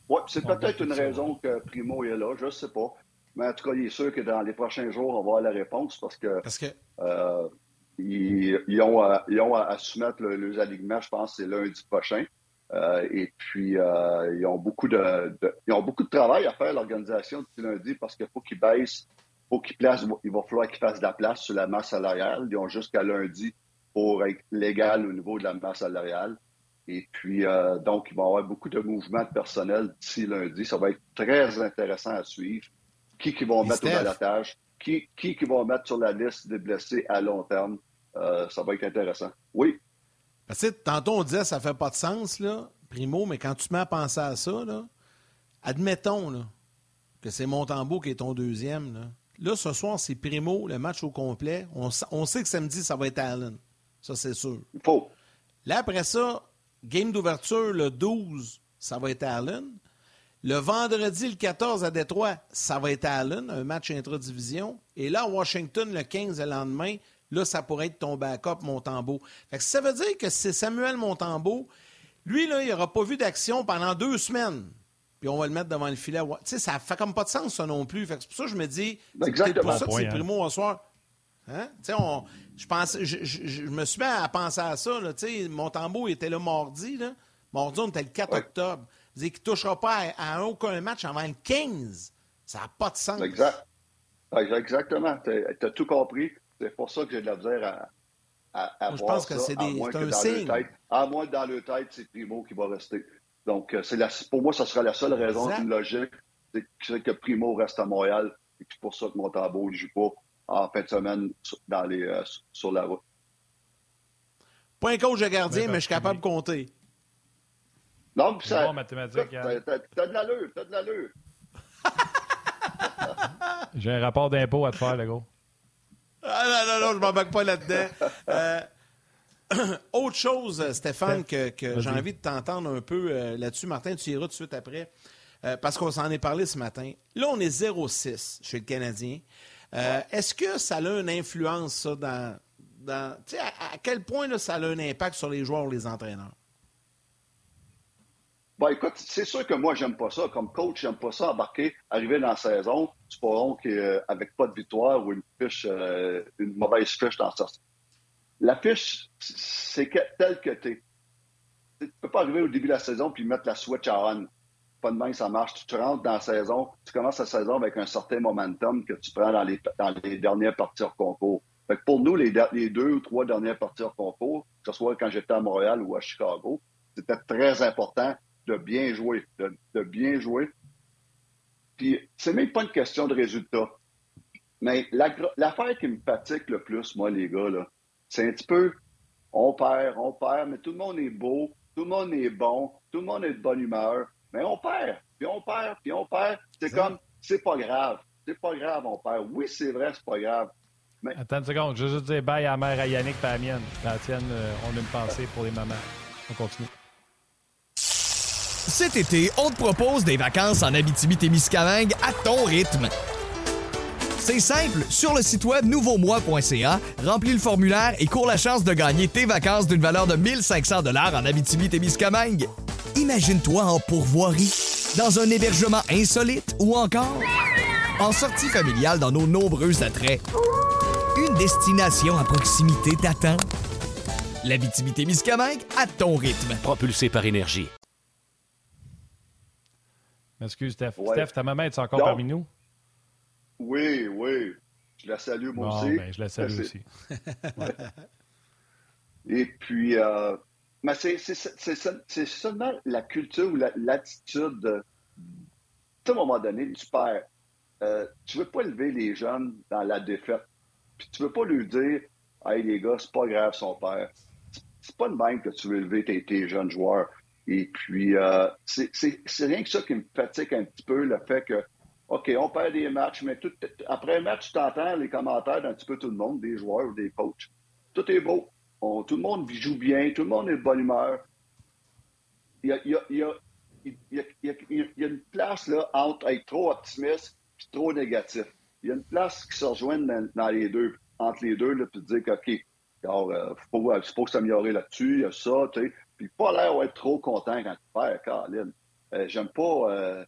Ouais. c'est peut-être une raison que Primo est là, je ne sais pas. Mais en tout cas, il est sûr que dans les prochains jours, on va avoir la réponse parce que. Parce que... Euh, ils, ont, à, ils ont à soumettre le, les alignements, je pense, c'est lundi prochain. Euh, et puis, ils, ont beaucoup de, ils ont beaucoup de travail à faire, l'organisation, depuis lundi, parce qu'il faut qu'ils baissent faut qu'il il va falloir qu'ils fassent de la place sur la masse salariale. Ils ont jusqu'à lundi pour être légal au niveau de la masse salariale. Et puis, euh, donc, il va y avoir beaucoup de mouvements de personnel d'ici lundi. Ça va être très intéressant à suivre. Qui qui vont mettre au balotage? Qui, qui qui vont mettre sur la liste des blessés à long terme? Euh, ça va être intéressant. Oui. Tantôt, on disait ça fait pas de sens, là, Primo, mais quand tu te mets à penser à ça, là, admettons là, que c'est Montembeau qui est ton deuxième. Là. Là, ce soir, c'est Primo, le match au complet. On, sait que samedi, ça va être Allen. Ça, c'est sûr. Là, après ça, game d'ouverture, le 12, ça va être Allen. Le vendredi, le 14 à Détroit, ça va être Allen, un match intra-division. Et là, à Washington, le 15, le lendemain, là, ça pourrait être ton backup, Montembeau. Fait que ça veut dire que c'est Samuel Montembeau. Lui, là, il n'aura pas vu d'action pendant deux semaines puis on va le mettre devant le filet. Tu sais, ça fait comme pas de sens, ça non plus. c'est pour ça que je me dis, c'est pour ça que c'est hein. Primo au soir. Hein? Tu sais, je, pense, je, me suis mis à penser à ça. Là, mon tambour était là mardi. Là. Mardi, on était le 4 octobre. Il dit qu'il ne touchera pas à, aucun match avant le 15. Ça n'a pas de sens. Exact. Exactement. Tu as tout compris. C'est pour ça que j'ai de la misère à, à, à Je pense que c'est un signe. à moins que dans le tête, c'est Primo qui va rester. Donc, euh, la, pour moi, ça sera la seule raison logique, c'est que Primo reste à Montréal et c'est pour ça que Montembeau ne joue pas en fin de semaine dans les, euh, sur la route. Pas un coach de gardien, mais je suis capable de compter. Non, puis ça. Bon, mathématique. Hein. T'as de l'allure, t'as de l'allure. [laughs] J'ai un rapport d'impôt à te faire, le gars. Ah non, non, non, je m'en pas là-dedans. Euh, [laughs] [coughs] Autre chose, euh, Stéphane, que, j'ai envie de t'entendre un peu euh, là-dessus. Martin, tu iras tout de suite après. Euh, parce qu'on s'en est parlé ce matin. Là, on est 0-6 chez le Canadien. Est-ce que ça a une influence, ça, dans. dans à, à, quel point là, ça a un impact sur les joueurs ou les entraîneurs? Bon, écoute, c'est sûr que moi, j'aime pas ça. Comme coach, j'aime pas ça embarquer, arriver dans la saison, c'est pas long qu'avec pas de victoire ou une fiche, une mauvaise fiche dans sa, la fiche, c'est tel que tu es. Tu ne peux pas arriver au début de la saison puis mettre la switch on. pas de même ça marche. Tu rentres dans la saison, tu commences la saison avec un certain momentum que tu prends dans les, dernières parties hors concours. Fait que pour nous, les, deux ou trois dernières parties hors concours, que ce soit quand j'étais à Montréal ou à Chicago, c'était très important de bien jouer, de bien jouer. Puis c'est même pas une question de résultat. Mais l'affaire qui me fatigue le plus, moi, les gars, là, c'est un petit peu on perd, on perd, mais tout le monde est beau, tout le monde est bon, tout le monde est de bonne humeur, mais on perd, puis on perd, puis on perd. C'est comme, c'est pas grave. C'est pas grave, on perd. Oui, c'est vrai, c'est pas grave. Mais... Attends une seconde, je veux juste dire bye à la mère, à Yannick et à la mienne. La tienne, euh, on a une pensée pour les mamans. On continue. Cet été, on te propose des vacances en Abitibi-Témiscamingue à ton rythme. C'est simple, sur le site web nouveaumois.ca, remplis le formulaire et cours la chance de gagner tes vacances d'une valeur de 1500 dollars en Abitibi-Témiscamingue. Imagine-toi en pourvoirie, dans un hébergement insolite ou encore en sortie familiale dans nos nombreux attraits. Une destination à proximité t'attend. L'Abitibi-Témiscamingue à ton rythme. Propulsé par énergie. Excuse, Steph. Steph, ta maman est encore parmi nous? Oui, oui. Je la salue, moi aussi. Ben, je la salue aussi. [laughs] Et puis, euh, mais c'est seulement la culture ou l'attitude. de à un moment donné, tu perds. Euh, tu veux pas lever les jeunes dans la défaite. Puis tu veux pas lui dire Hey les gars, c'est pas grave son père. C'est pas le même que tu veux lever tes, jeunes joueurs. Et puis, euh, c'est rien que ça qui me fatigue un petit peu, le fait que OK, on perd des matchs, mais tout, après un match, tu entends les commentaires d'un petit peu tout le monde, des joueurs ou des coachs. Tout est beau. tout le monde joue bien, tout le monde est de bonne humeur. Il y a, une place là, entre être trop optimiste et trop négatif. Il y a une place qui se rejoint dans, les deux, entre les deux, là, puis dire que, OK, alors, euh, faut, faut s'améliorer là-dessus, il y a ça, tu sais. Puis pas l'air d'être trop content quand tu perds, Caroline. Euh, J'aime pas. Euh,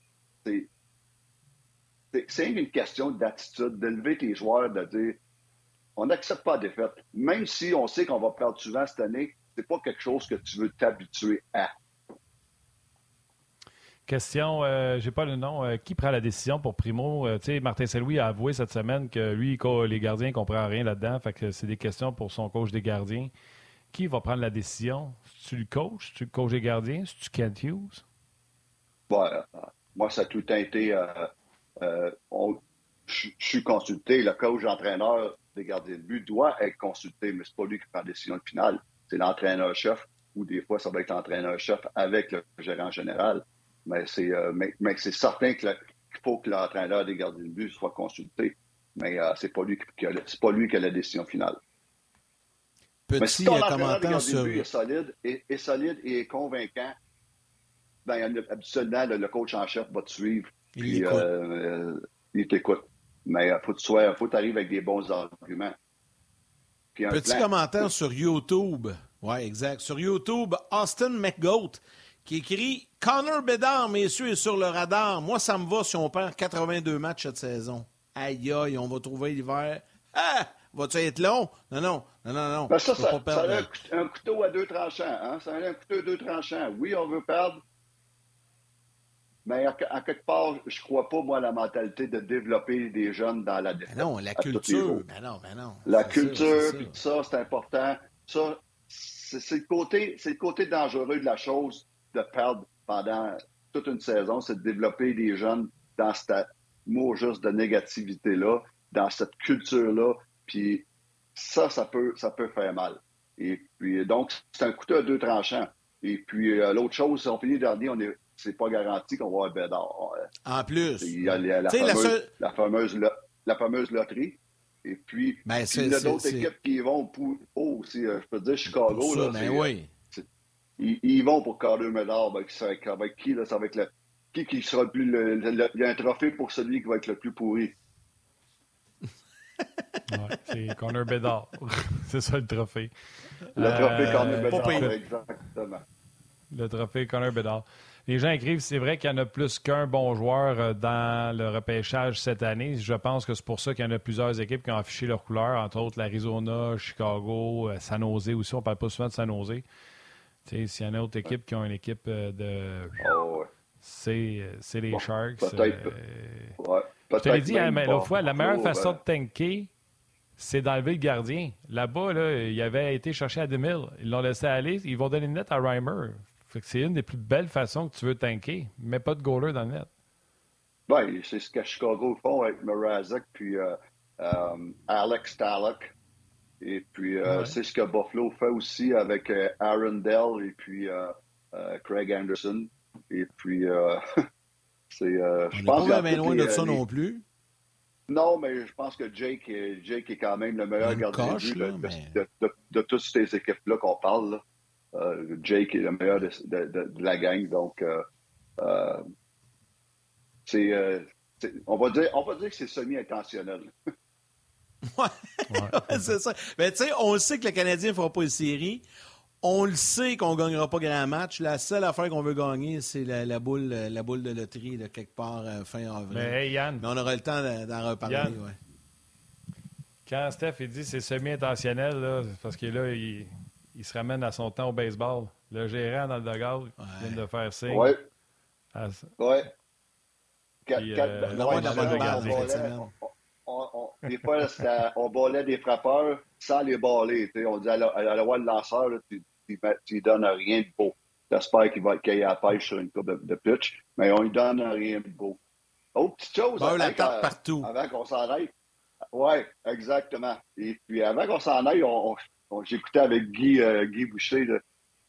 c'est une question d'attitude, d'élever tes joueurs, de dire on n'accepte pas la défaite. Même si on sait qu'on va perdre souvent cette année, c'est pas quelque chose que tu veux t'habituer à. Question, euh, j'ai pas le nom. Euh, qui prend la décision pour Primo? Euh, tu sais, Martin Saint-Louis a avoué cette semaine que lui, les gardiens ne comprennent rien là-dedans. Fait que c'est des questions pour son coach des gardiens. Qui va prendre la décision? tu le coach? tu le coach des gardiens? tu Kent Hughes? moi, ça a tout été euh, je suis consulté, le coach entraîneur des gardiens de but doit être consulté, mais c'est pas lui qui prend la décision finale. C'est l'entraîneur-chef, ou des fois, ça va être l'entraîneur-chef avec le gérant général. Mais c'est euh, mais, c'est certain qu'il faut que l'entraîneur des gardiens de but soit consulté. Mais euh, c'est pas lui qui, pas lui qui a la décision finale. Petit mais si ton commentaire sur... est solide, est, solide et est convaincant, ben, habituellement, le coach en chef va te suivre il euh, il t'écoute. Mais il euh, faut que faut arrives avec des bons arguments. Petit commentaire sur YouTube. Oui, exact. Sur YouTube, Austin McGoat qui écrit Connor Bedard, messieurs, est sur le radar. Moi, ça me va si on perd 82 matchs cette saison. Aïe, aïe, on va trouver l'hiver. Ah! Va-tu être long? Non, non, non, non, non. Ben ça, ça, ça a un couteau à deux tranchants. Hein? Ça a un couteau à deux tranchants. Oui, on veut perdre mais à, quelque part, je crois pas, moi, à la mentalité de développer des jeunes dans la défense. non, la culture. Ben non, ben non. La culture, puis tout ça, c'est important. Ça, c'est le, côté, le côté dangereux de la chose de perdre pendant toute une saison, c'est de développer des jeunes dans ce mot juste de négativité-là, dans cette culture-là. Puis ça, ça peut, ça peut faire mal. Et puis, donc, c'est un couteau à deux tranchants. Et puis, euh, l'autre chose, on finit dernier, on est c'est pas garanti qu'on va avoir Bédard. En plus. Il y a la, fameuse, la, fameuse, la, fameuse, loterie. Et puis, ben, il y a d'autres équipes qui vont pour. Oh, aussi, euh, je peux dire Chicago. là, ben oui. Ils, ils, vont pour Carter Médard. Ben, avec qui, là, ça être le. Qui, qui sera le plus. Le, il y a un trophée pour celui qui va être le plus pourri. [laughs] ouais, c'est Connor Bedard. [laughs] c'est ça le trophée. Le trophée euh, Connor Bedard, exactement. Le trophée Connor Bedard. Les gens écrivent, c'est vrai qu'il y en a plus qu'un bon joueur euh, dans le repêchage cette année. Je pense que c'est pour ça qu'il y en a plusieurs équipes qui ont affiché leurs couleurs, entre autres l'Arizona, Chicago, euh, San Jose aussi. On parle pas souvent de San Jose. S'il y en a d'autres équipes qui ont une équipe euh, de. Oh, c'est c'est les Bon, Sharks. peut-être. euh, Ouais, Je te l'ai dit hein, mais l'autre fois, la meilleure Oh, façon ben, de tanker, c'est d'enlever le gardien. Là-bas, là, il avait été cherché à 2000. Ils l'ont laissé aller. Ils vont donner le net à Reimer. Fait que c'est une des plus belles façons que tu veux tanker. Mais pas de goaler dans le net. Ouais, c'est ce que Chicago font avec Mrazek puis euh, euh, Alex Talek. Et puis, euh, Ouais. c'est ce que Buffalo fait aussi avec euh, Aaron Dell et puis euh, euh, Craig Anderson. Et puis, euh, [laughs] c'est. euh, je pense pas bien loin les- de ça les- non plus. Non, mais je pense que Jake est, Jake est quand même le meilleur gardien de de, là, de- mais- de- de- de toutes ces équipes-là qu'on parle. là. Euh, Jake est le meilleur de, de- de- de la gang. Donc, euh, euh, c'est, euh, on, va dire, on va dire que c'est semi-intentionnel. [laughs] Ouais, [laughs] c'est ça. Mais tu sais, on le sait que le Canadien ne fera pas une série. On le sait qu'on ne gagnera pas grand match. La seule affaire qu'on veut gagner, c'est la, la boule, la boule de loterie, là, quelque part euh, fin avril. Mais hey, Yann, Mais on aura le temps d'en reparler. Yann. ouais. quand Steph il dit c'est semi-intentionnel, parce que là, il, il se ramène à son temps au baseball. Le gérant dans le dugout vient de faire signe. Ouais, à- ouais. Puis, quand- euh, ouais, de la on Des fois, on ballait des frappeurs sans les baller. On dit à la, à la roi le lanceur, là, tu lui donnes rien de beau. J'espère qu'il va qu'il y ait la pêche sur une coupe de, de pitch, mais on lui donne rien de beau. Autre petite chose, la avant tarte qu'on- partout. avant qu'on s'en aille. Oui, exactement. Et puis avant qu'on s'en aille, on- j'écoutais avec Guy, euh, Guy Boucher, là,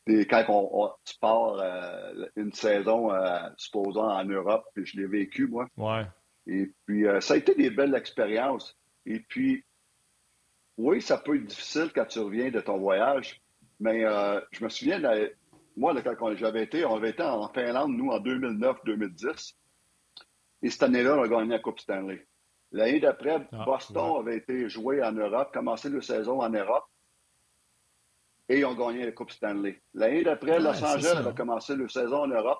et quand on, on- tu pars euh, une saison, euh, supposons en Europe, puis je l'ai vécu, moi. Ouais. Et puis, ça a été des belles expériences. Et puis, oui, ça peut être difficile quand tu reviens de ton voyage, mais je me souviens, moi, là, quand j'avais été, on avait été en Finlande, nous, en 2009-2010. Et cette année-là, on a gagné la Coupe Stanley. L'année d'après, Ah, Boston avait été joué en Europe, commencé la saison en Europe, et ils ont gagné la Coupe Stanley. L'année d'après, Ouais, Los Angeles avait commencé la saison en Europe,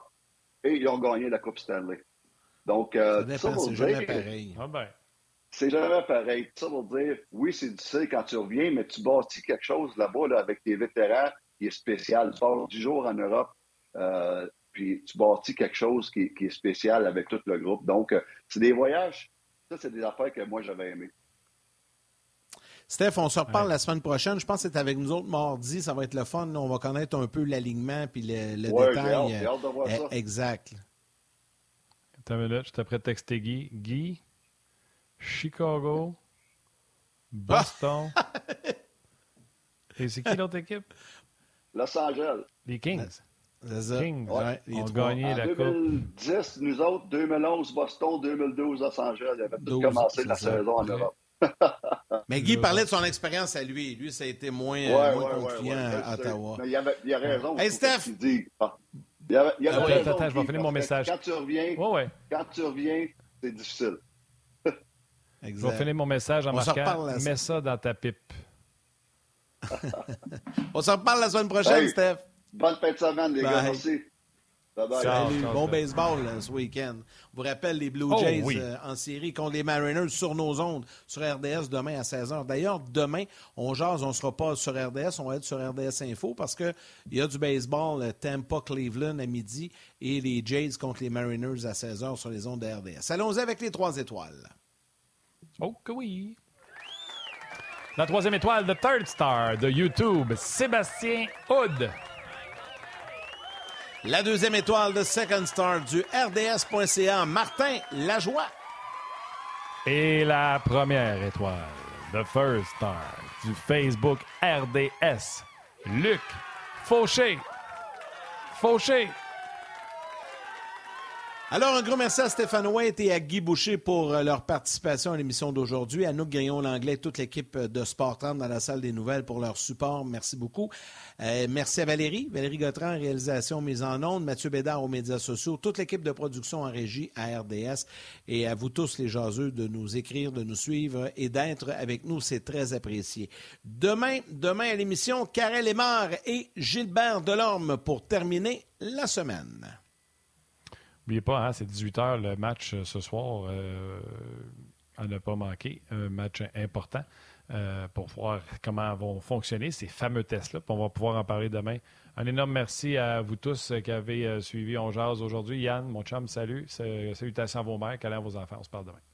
et ils ont gagné la Coupe Stanley. Donc, euh, Ça ça dépend, pour c'est jamais pareil. Ah ben. c'est jamais pareil. Ça veut dire, oui, c'est difficile quand tu reviens, mais tu bâtis quelque chose là-bas là, avec tes vétérans qui est spécial. Tu pars 10 jours en Europe, euh, puis tu bâtis quelque chose qui, est- qui est spécial avec tout le groupe. Donc, euh, c'est des voyages. Ça, c'est des affaires que moi, j'avais aimé. Steph, on se reparle Ouais. la semaine prochaine. Je pense que c'est avec nous autres mardi. Ça va être le fun. On va connaître un peu l'alignement puis le, le Ouais, j'ai détail. hâte, j'ai hâte de voir euh, ça. Exact. Attends une minute, je t'ai prêt de texter Guy. Guy, Chicago, [laughs] Boston. Et c'est qui l'autre équipe? Los Angeles. Les Kings. Ça. Kings Ouais, les ont trois. gagné En la Coupe. 2010, nous autres, 2011, Boston, 2012, Los Angeles. Il avait tout 12, commencé la ça. saison en. Europe. [laughs] Mais Guy parlait de son expérience à lui. Lui, ça a été moins, Ouais, euh, ouais, moins ouais, concluant ouais, à. Ottawa. Mais il, avait, il a raison. Hey, Steph! ce qu'il dit. Il avait, il avait Ah oui, raison, attends, je vais finir mon message. Quand tu reviens, Ouais, ouais. quand tu reviens, c'est difficile. [laughs] Je vais finir mon message en On marquant Mets ça dans ta pipe. [laughs] On se reparle la semaine prochaine, Hey. Steph. Bonne fin de semaine, les gars. Merci. Bye bye. Ciao. Salut. ciao, Bon ciao. baseball là, ce week-end. On vous rappelle les Blue Oh, Jays oui. euh, en série contre les Mariners sur nos ondes, sur RDS demain à 16h. D'ailleurs, demain, on jase, on ne sera pas sur RDS, on va être sur RDS Info parce qu'il y a du baseball euh, Tampa-Cleveland à midi et les Jays contre les Mariners à 16h sur les ondes de RDS. Allons-y avec les trois étoiles. Oh que oui. La troisième étoile de Third Star de YouTube, Sébastien Hood. La deuxième étoile de Second Star du RDS.ca, Martin Lajoie. Et la première étoile de First Star du Facebook RDS, Luc Fauché. Fauché. Alors, un gros merci à Stéphane White et à Guy Boucher pour euh, leur participation à l'émission d'aujourd'hui. À nous, Grillon Langlais, toute l'équipe euh, de Sport 30 dans la salle des nouvelles pour leur support. Merci beaucoup. Euh, merci à Valérie, Valérie Gautran, réalisation mise en onde, Mathieu Bédard aux médias sociaux, toute l'équipe de production en régie à RDS et à vous tous les jaseux de nous écrire, de nous suivre et d'être avec nous. C'est très apprécié. Demain, demain à l'émission, Karel Lemar et Gilbert Delorme pour terminer la semaine. N'oubliez pas, hein, c'est 18h le match euh, ce soir. euh, à ne pas manquer. Un match important. euh, pour voir comment vont fonctionner ces fameux tests-là. On va pouvoir en parler demain. Un énorme merci à vous tous qui avez suivi On Jazz aujourd'hui. Yann, mon chum, salut. Salutations à vos mères, câlins à vos enfants. On se parle demain.